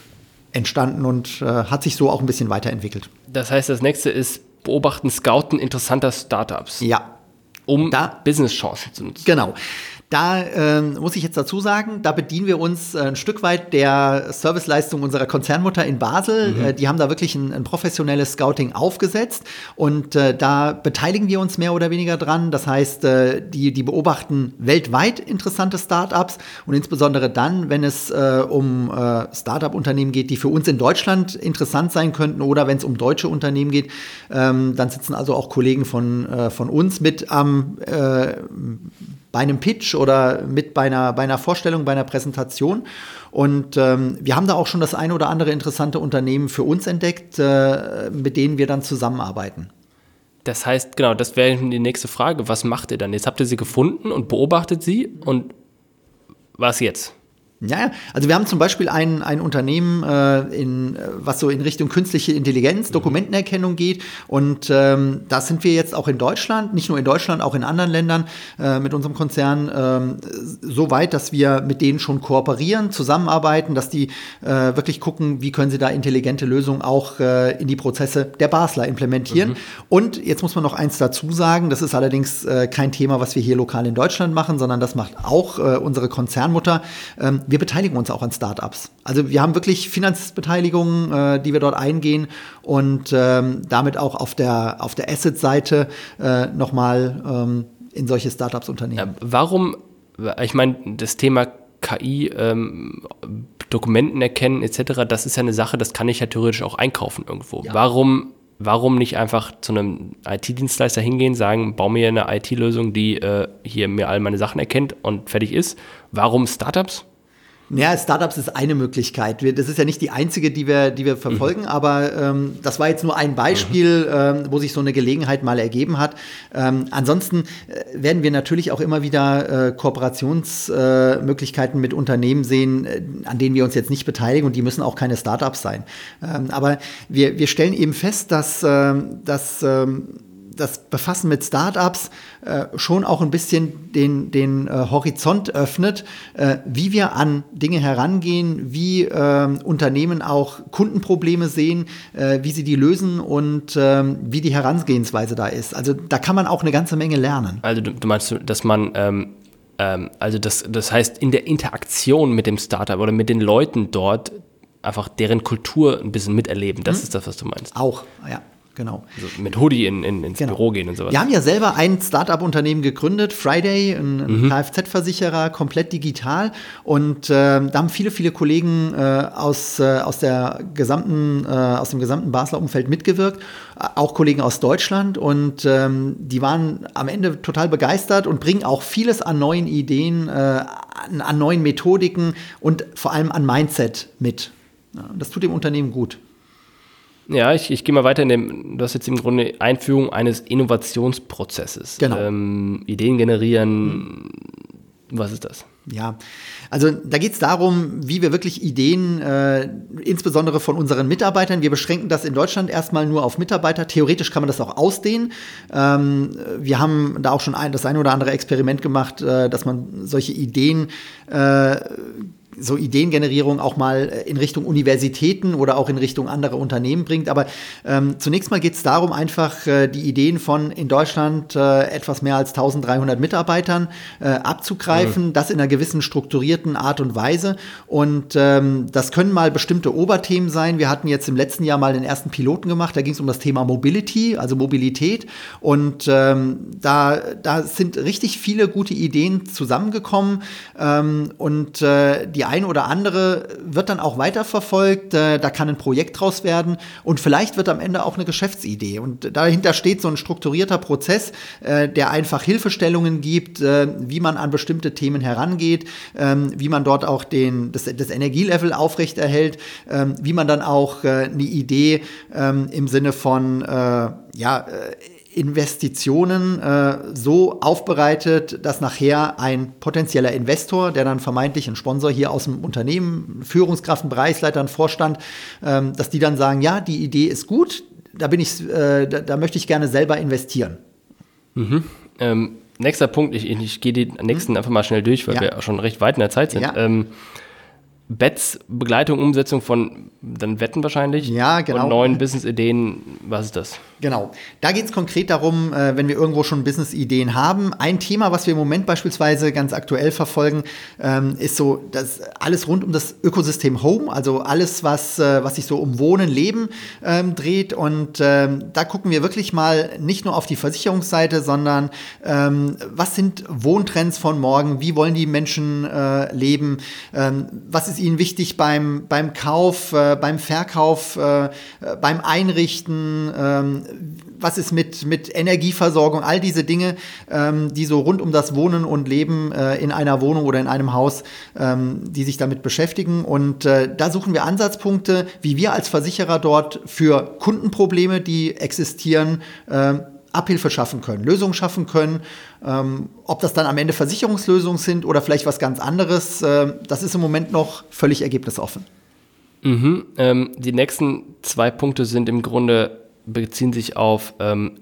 entstanden und äh, hat sich so auch ein bisschen weiterentwickelt. Das heißt, das nächste ist Beobachten, Scouten interessanter Startups. Ja. Um da Business-Chancen zu nutzen. Genau. Da äh, muss ich jetzt dazu sagen, da bedienen wir uns äh, ein Stück weit der Serviceleistung unserer Konzernmutter in Basel. Mhm. Äh, die haben da wirklich ein, ein professionelles Scouting aufgesetzt und äh, da beteiligen wir uns mehr oder weniger dran. Das heißt, äh, die, die beobachten weltweit interessante Startups und insbesondere dann, wenn es äh, um Startup-Unternehmen geht, die für uns in Deutschland interessant sein könnten oder wenn es um deutsche Unternehmen geht, ähm, dann sitzen also auch Kollegen von, von uns mit am bei einem Pitch oder mit bei einer, bei einer Vorstellung, bei einer Präsentation. Und ähm, wir haben da auch schon das eine oder andere interessante Unternehmen für uns entdeckt, äh, mit denen wir dann zusammenarbeiten. Das heißt, genau, das wäre die nächste Frage. Was macht ihr dann? Jetzt habt ihr sie gefunden und beobachtet sie und was jetzt? Ja, also wir haben zum Beispiel ein, ein Unternehmen, äh, in, was so in Richtung künstliche Intelligenz, mhm. Dokumentenerkennung geht. Und ähm, da sind wir jetzt auch in Deutschland, nicht nur in Deutschland, auch in anderen Ländern äh, mit unserem Konzern ähm, so weit, dass wir mit denen schon kooperieren, zusammenarbeiten, dass die äh, wirklich gucken, wie können sie da intelligente Lösungen auch äh, in die Prozesse der Basler implementieren. Mhm. Und jetzt muss man noch eins dazu sagen, das ist allerdings äh, kein Thema, was wir hier lokal in Deutschland machen, sondern das macht auch äh, unsere Konzernmutter. Ähm, wir beteiligen uns auch an Startups. Also wir haben wirklich Finanzbeteiligungen, äh, die wir dort eingehen und ähm, damit auch auf der, auf der Asset-Seite äh, nochmal ähm, in solche Startups unternehmen. warum, ich meine, das Thema KI, ähm, Dokumenten erkennen etc., das ist ja eine Sache, das kann ich ja theoretisch auch einkaufen irgendwo. Ja. Warum warum nicht einfach zu einem IT-Dienstleister hingehen, sagen, bau mir eine IT-Lösung, die äh, hier mir all meine Sachen erkennt und fertig ist? Warum Startups? Ja, Startups ist eine Möglichkeit. Wir, das ist ja nicht die einzige, die wir, die wir mhm. verfolgen, mhm. aber ähm, das war jetzt nur ein Beispiel, mhm. ähm, wo sich so eine Gelegenheit mal ergeben hat. Ähm, ansonsten äh, werden wir natürlich auch immer wieder äh, Kooperationsmöglichkeiten äh, mit Unternehmen sehen, äh, an denen wir uns jetzt nicht beteiligen und die müssen auch keine Startups sein. Ähm, aber wir, wir stellen eben fest, dass, äh, dass ähm, das Befassen mit Startups äh, schon auch ein bisschen den, den äh, Horizont öffnet, äh, wie wir an Dinge herangehen, wie ähm, Unternehmen auch Kundenprobleme sehen, wie sie die lösen und ähm, wie die Herangehensweise da ist. Also da kann man auch eine ganze Menge lernen. Also du, du meinst, dass man ähm, ähm also das, das heißt, in der Interaktion mit dem Startup oder mit den Leuten dort einfach deren Kultur ein bisschen miterleben. Das hm. ist das, was du meinst. Auch, ja. Genau. Also mit Hoodie in, in, ins genau. Büro gehen und sowas. Wir haben ja selber ein Startup-Unternehmen gegründet, Friday, ein, mhm. Kfz-Versicherer, komplett digital. Und äh, da haben viele, viele Kollegen äh, aus, äh, aus, der gesamten, äh, aus dem gesamten Basler Umfeld mitgewirkt, auch Kollegen aus Deutschland. Und ähm, die waren am Ende total begeistert und bringen auch vieles an neuen Ideen, äh, an, an, neuen Methodiken und vor allem an Mindset mit. Ja, das tut dem Unternehmen gut. Ja, ich, ich gehe mal weiter in dem, du hast jetzt im Grunde Einführung eines Innovationsprozesses. Genau. Ähm, Ideen generieren, was ist das? Ja, also da geht es darum, wie wir wirklich Ideen, äh, insbesondere von unseren Mitarbeitern, wir beschränken das in Deutschland erstmal nur auf Mitarbeiter. Theoretisch kann man das auch ausdehnen. Ähm, wir haben da auch schon ein, das eine oder andere Experiment gemacht, äh, dass man solche Ideen äh, so Ideengenerierung auch mal äh, in Richtung Universitäten oder auch in Richtung andere Unternehmen bringt. Aber ähm, zunächst mal geht es darum, einfach äh, die Ideen von in Deutschland äh, etwas mehr als 1300 Mitarbeitern äh, abzugreifen, mhm. das in einer gewissen strukturierten Art und Weise. Und ähm, das können mal bestimmte Oberthemen sein. Wir hatten jetzt im letzten Jahr mal den ersten Piloten gemacht, da ging es um das Thema Mobility, also Mobilität. Und ähm, da, da sind richtig viele gute Ideen zusammengekommen. Ähm, und äh, die ein oder andere wird dann auch weiterverfolgt. Äh, da kann ein Projekt draus werden und vielleicht wird am Ende auch eine Geschäftsidee. Und dahinter steht so ein strukturierter Prozess, äh, der einfach Hilfestellungen gibt, äh, wie man an bestimmte Themen herangeht, ähm, wie man dort auch den, das, das Energielevel aufrechterhält, ähm, wie man dann auch äh, eine Idee ähm, im Sinne von äh, ja, äh, Investitionen äh, so aufbereitet, dass nachher ein potenzieller Investor, der dann vermeintlich ein Sponsor hier aus dem Unternehmen, Führungskraft, ein Bereichsleiter, ein Vorstand, ähm, dass die dann sagen, ja, die Idee ist gut, da bin ich, äh, da, da, möchte ich gerne selber investieren. Mhm. Ähm, nächster Punkt, ich, ich gehe den nächsten mhm. einfach mal schnell durch, weil ja. wir schon recht weit in der Zeit sind. Ja. Ähm, Bets, Begleitung, Umsetzung von dann Wetten wahrscheinlich. Ja, genau. Und neuen Business-Ideen, was ist das? Genau. Da geht es konkret darum, äh, wenn wir irgendwo schon Business-Ideen haben. Ein Thema, was wir im Moment beispielsweise ganz aktuell verfolgen, ähm, ist so das alles rund um das Ökosystem Home, also alles, was, äh, was sich so um Wohnen, Leben ähm, dreht. Und ähm, da gucken wir wirklich mal nicht nur auf die Versicherungsseite, sondern was sind Wohntrends von morgen? Wie wollen die Menschen äh, leben? Was ist ihnen wichtig beim, beim Kauf, äh, beim Verkauf, äh, beim Einrichten? Ähm, was ist mit, mit Energieversorgung, all diese Dinge, ähm, die so rund um das Wohnen und Leben äh, in einer Wohnung oder in einem Haus, ähm, die sich damit beschäftigen. Und äh, da suchen wir Ansatzpunkte, wie wir als Versicherer dort für Kundenprobleme, die existieren, äh, Abhilfe schaffen können, Lösungen schaffen können. Ähm, ob das dann am Ende Versicherungslösungen sind oder vielleicht was ganz anderes, äh, das ist im Moment noch völlig ergebnisoffen. Mhm, ähm, die nächsten zwei Punkte sind im Grunde beziehen sich auf ähm,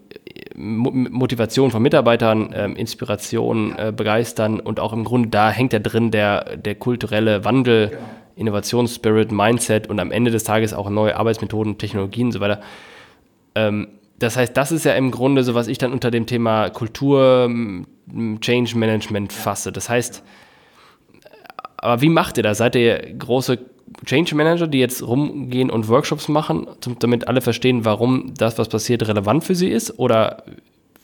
Motivation von Mitarbeitern, ähm, Inspiration, äh, begeistern und auch im Grunde da hängt ja drin der, der kulturelle Wandel, genau. Innovationsspirit, Mindset und am Ende des Tages auch neue Arbeitsmethoden, Technologien und so weiter. Ähm, das heißt, das ist ja im Grunde so, was ich dann unter dem Thema Kultur, Change Management fasse. Das heißt, aber wie macht ihr das? Seid ihr große Change Manager, die jetzt rumgehen und Workshops machen, damit alle verstehen, warum das, was passiert, relevant für sie ist? Oder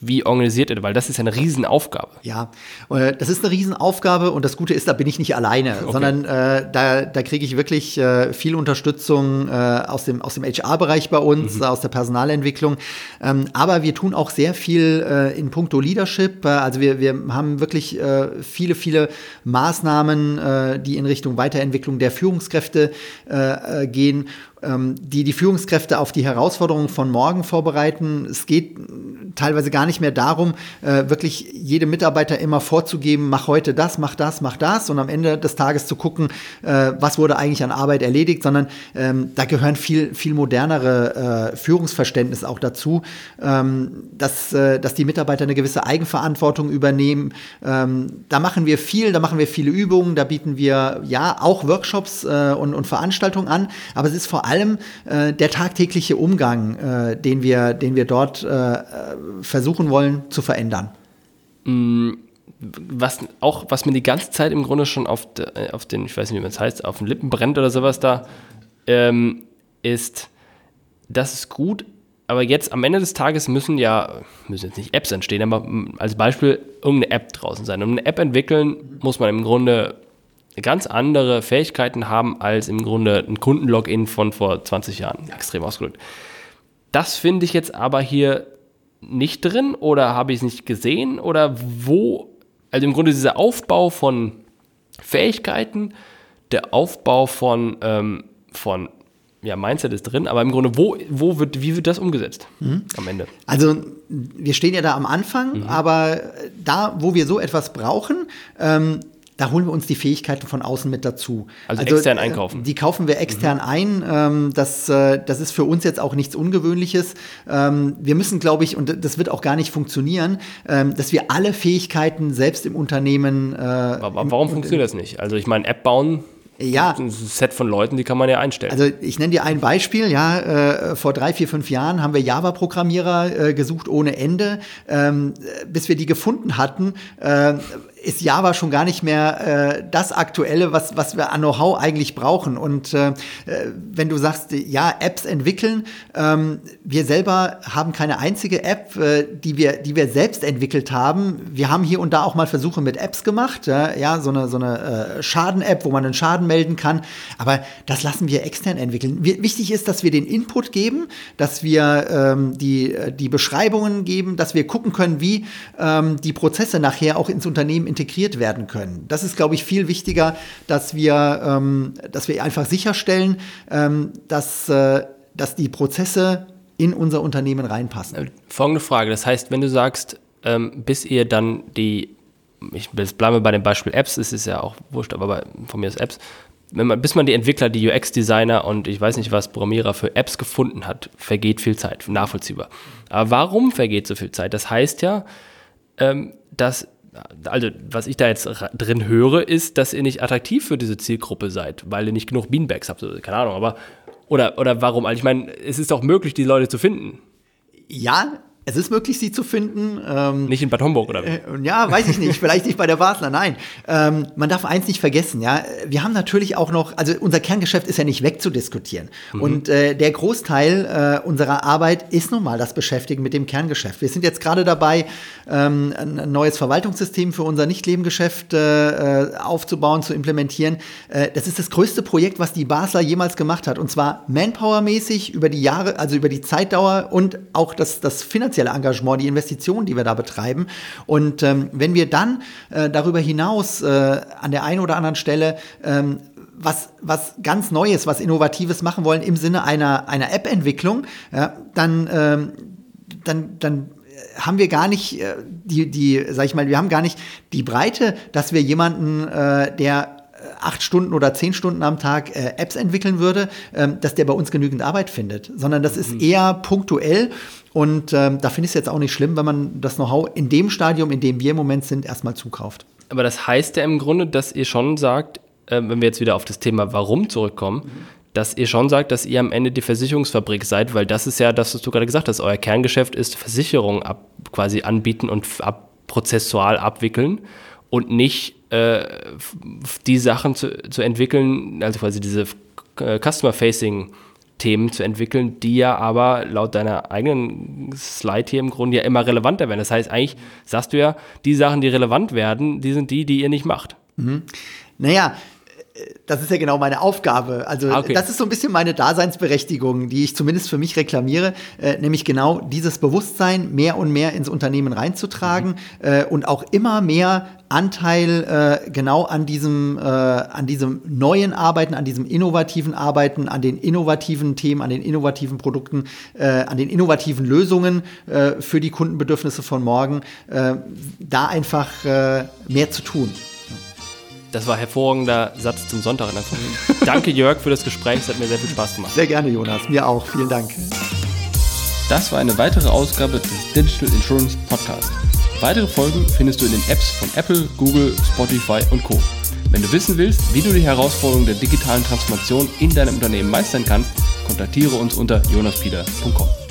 wie organisiert ihr das? Weil das ist eine Riesenaufgabe. Ja, äh, das ist eine Riesenaufgabe und das Gute ist, da bin ich nicht alleine, okay. sondern äh, da, da kriege ich wirklich äh, viel Unterstützung äh, aus dem, aus dem HR-Bereich bei uns, mhm. aus der Personalentwicklung. Ähm, aber wir tun auch sehr viel äh, in puncto Leadership. Äh, also wir, wir haben wirklich viele, viele Maßnahmen, die in Richtung Weiterentwicklung der Führungskräfte gehen die die Führungskräfte auf die Herausforderungen von morgen vorbereiten. Es geht teilweise gar nicht mehr darum, äh, wirklich jedem Mitarbeiter immer vorzugeben, mach heute das, mach das, mach das und am Ende des Tages zu gucken, äh, was wurde eigentlich an Arbeit erledigt, sondern ähm, da gehören viel, viel modernere äh, Führungsverständnis auch dazu, ähm, dass, äh, dass die Mitarbeiter eine gewisse Eigenverantwortung übernehmen. Ähm, da machen wir viel, da machen wir viele Übungen, da bieten wir ja auch Workshops äh, und, und Veranstaltungen an, aber es ist vor allem äh, der tagtägliche Umgang, äh, den, wir, den wir dort äh, versuchen wollen zu verändern. Mm, was auch, was mir die ganze Zeit im Grunde schon auf, de, äh, auf den, ich weiß nicht, wie man es heißt, auf den Lippen brennt oder sowas da, ähm, ist, das ist gut, aber jetzt am Ende des Tages müssen ja, müssen jetzt nicht Apps entstehen, aber als Beispiel irgendeine App draußen sein. Um eine App entwickeln, muss man im Grunde ganz andere Fähigkeiten haben als im Grunde ein Kundenlogin von vor 20 Jahren, extrem ausgedrückt. Das finde ich jetzt aber hier nicht drin oder habe ich es nicht gesehen oder wo, also im Grunde dieser Aufbau von Fähigkeiten, der Aufbau von, ähm, von ja, Mindset ist drin, aber im Grunde, wo, wo wird, wie wird das umgesetzt mhm. am Ende? Also, wir stehen ja da am Anfang, mhm. aber da, wo wir so etwas brauchen, ähm, da holen wir uns die Fähigkeiten von außen mit dazu. Also, also extern äh, einkaufen. Die kaufen wir extern mhm. ein. Ähm, das, äh, das ist für uns jetzt auch nichts Ungewöhnliches. Ähm, wir müssen, glaube ich, und das wird auch gar nicht funktionieren, ähm, dass wir alle Fähigkeiten selbst im Unternehmen. Äh, Warum im, funktioniert das nicht? Also ich meine, App bauen ja. Ein Set von Leuten, die kann man ja einstellen. Also ich nenne dir ein Beispiel, ja, äh, vor drei, vier, fünf Jahren haben wir Java-Programmierer äh, gesucht ohne Ende. Ähm, bis wir die gefunden hatten, äh, ist Java schon gar nicht mehr äh, das Aktuelle, was, was wir an Know-how eigentlich brauchen. Und äh, wenn du sagst, ja, Apps entwickeln, ähm, wir selber haben keine einzige App, äh, die, wir, die wir selbst entwickelt haben. Wir haben hier und da auch mal Versuche mit Apps gemacht, ja, ja so eine, so eine äh, Schaden-App, wo man einen Schaden melden kann. Aber das lassen wir extern entwickeln. Wir, wichtig ist, dass wir den Input geben, dass wir ähm, die, die Beschreibungen geben, dass wir gucken können, wie ähm, die Prozesse nachher auch ins Unternehmen integriert werden können. Das ist, glaube ich, viel wichtiger, dass wir, ähm, dass wir einfach sicherstellen, ähm, dass, äh, dass die Prozesse in unser Unternehmen reinpassen. Äh, folgende Frage, das heißt, wenn du sagst, ähm, bis ihr dann die, ich bleibe bei dem Beispiel Apps, es ist ja auch wurscht, aber bei, von mir ist Apps, man, bis man die Entwickler, die UX-Designer und ich weiß nicht was, Programmierer für Apps gefunden hat, vergeht viel Zeit, nachvollziehbar. Aber warum vergeht so viel Zeit? Das heißt ja, ähm, dass also was ich da jetzt drin höre, ist, dass ihr nicht attraktiv für diese Zielgruppe seid, weil ihr nicht genug Beanbags habt. Keine Ahnung, aber oder, oder warum? Also ich meine, es ist auch möglich, die Leute zu finden. Ja, es ist möglich, sie zu finden. Ähm, nicht in Bad Homburg, oder? Äh, ja, weiß ich nicht. Vielleicht nicht bei der Basler, nein. Ähm, man darf eins nicht vergessen, ja. Wir haben natürlich auch noch, also unser Kerngeschäft ist ja nicht wegzudiskutieren. Mhm. Und äh, der Großteil äh, unserer Arbeit ist nun mal das Beschäftigen mit dem Kerngeschäft. Wir sind jetzt gerade dabei, ähm, ein neues Verwaltungssystem für unser Nichtlebengeschäft äh, äh, aufzubauen, zu implementieren. Äh, das ist das größte Projekt, was die Basler jemals gemacht hat. Und zwar manpowermäßig über die Jahre, also über die Zeitdauer und auch das, das finanzielle finanzielle Engagement, die Investitionen, die wir da betreiben. Und ähm, wenn wir dann äh, darüber hinaus äh, an der einen oder anderen Stelle ähm, was, was ganz Neues, was Innovatives machen wollen im Sinne einer, einer App-Entwicklung, ja, dann, ähm, dann, dann haben wir gar nicht äh, die, die, sag ich mal, wir haben gar nicht die Breite, dass wir jemanden, äh, der acht Stunden oder zehn Stunden am Tag äh, Apps entwickeln würde, ähm, dass der bei uns genügend Arbeit findet, sondern das ist mhm. eher punktuell. Und ähm, da finde ich es jetzt auch nicht schlimm, wenn man das Know-how in dem Stadium, in dem wir im Moment sind, erstmal zukauft. Aber das heißt ja im Grunde, dass ihr schon sagt, äh, wenn wir jetzt wieder auf das Thema Warum zurückkommen, mhm. dass ihr schon sagt, dass ihr am Ende die Versicherungsfabrik seid, weil das ist ja das, was du gerade gesagt hast, euer Kerngeschäft ist Versicherung ab, quasi anbieten und ab, prozessual abwickeln und nicht äh, die Sachen zu, zu entwickeln, also quasi diese äh, Customer-Facing Themen zu entwickeln, die ja aber laut deiner eigenen Slide hier im Grunde ja immer relevanter werden. Das heißt, eigentlich sagst du ja, die Sachen, die relevant werden, die sind die, die ihr nicht macht. Mhm. Naja, das ist ja genau meine Aufgabe. Also ah, okay. das ist so ein bisschen meine Daseinsberechtigung, die ich zumindest für mich reklamiere, äh, nämlich genau dieses Bewusstsein mehr und mehr ins Unternehmen reinzutragen mhm. äh, und auch immer mehr Anteil äh, genau an diesem, äh, an diesem neuen Arbeiten, an diesem innovativen Arbeiten, an den innovativen Themen, an den innovativen Produkten, äh, an den innovativen Lösungen äh, für die Kundenbedürfnisse von morgen, da einfach mehr zu tun. Das war ein hervorragender Satz zum Sonntag. Danke, Jörg, für das Gespräch. Es hat mir sehr viel Spaß gemacht. Sehr gerne, Jonas. Mir auch. Vielen Dank. Das war eine weitere Ausgabe des Digital Insurance Podcast. Weitere Folgen findest du in den Apps von Apple, Google, Spotify und Co. Wenn du wissen willst, wie du die Herausforderungen der digitalen Transformation in deinem Unternehmen meistern kannst, kontaktiere uns unter jonaspieter.com.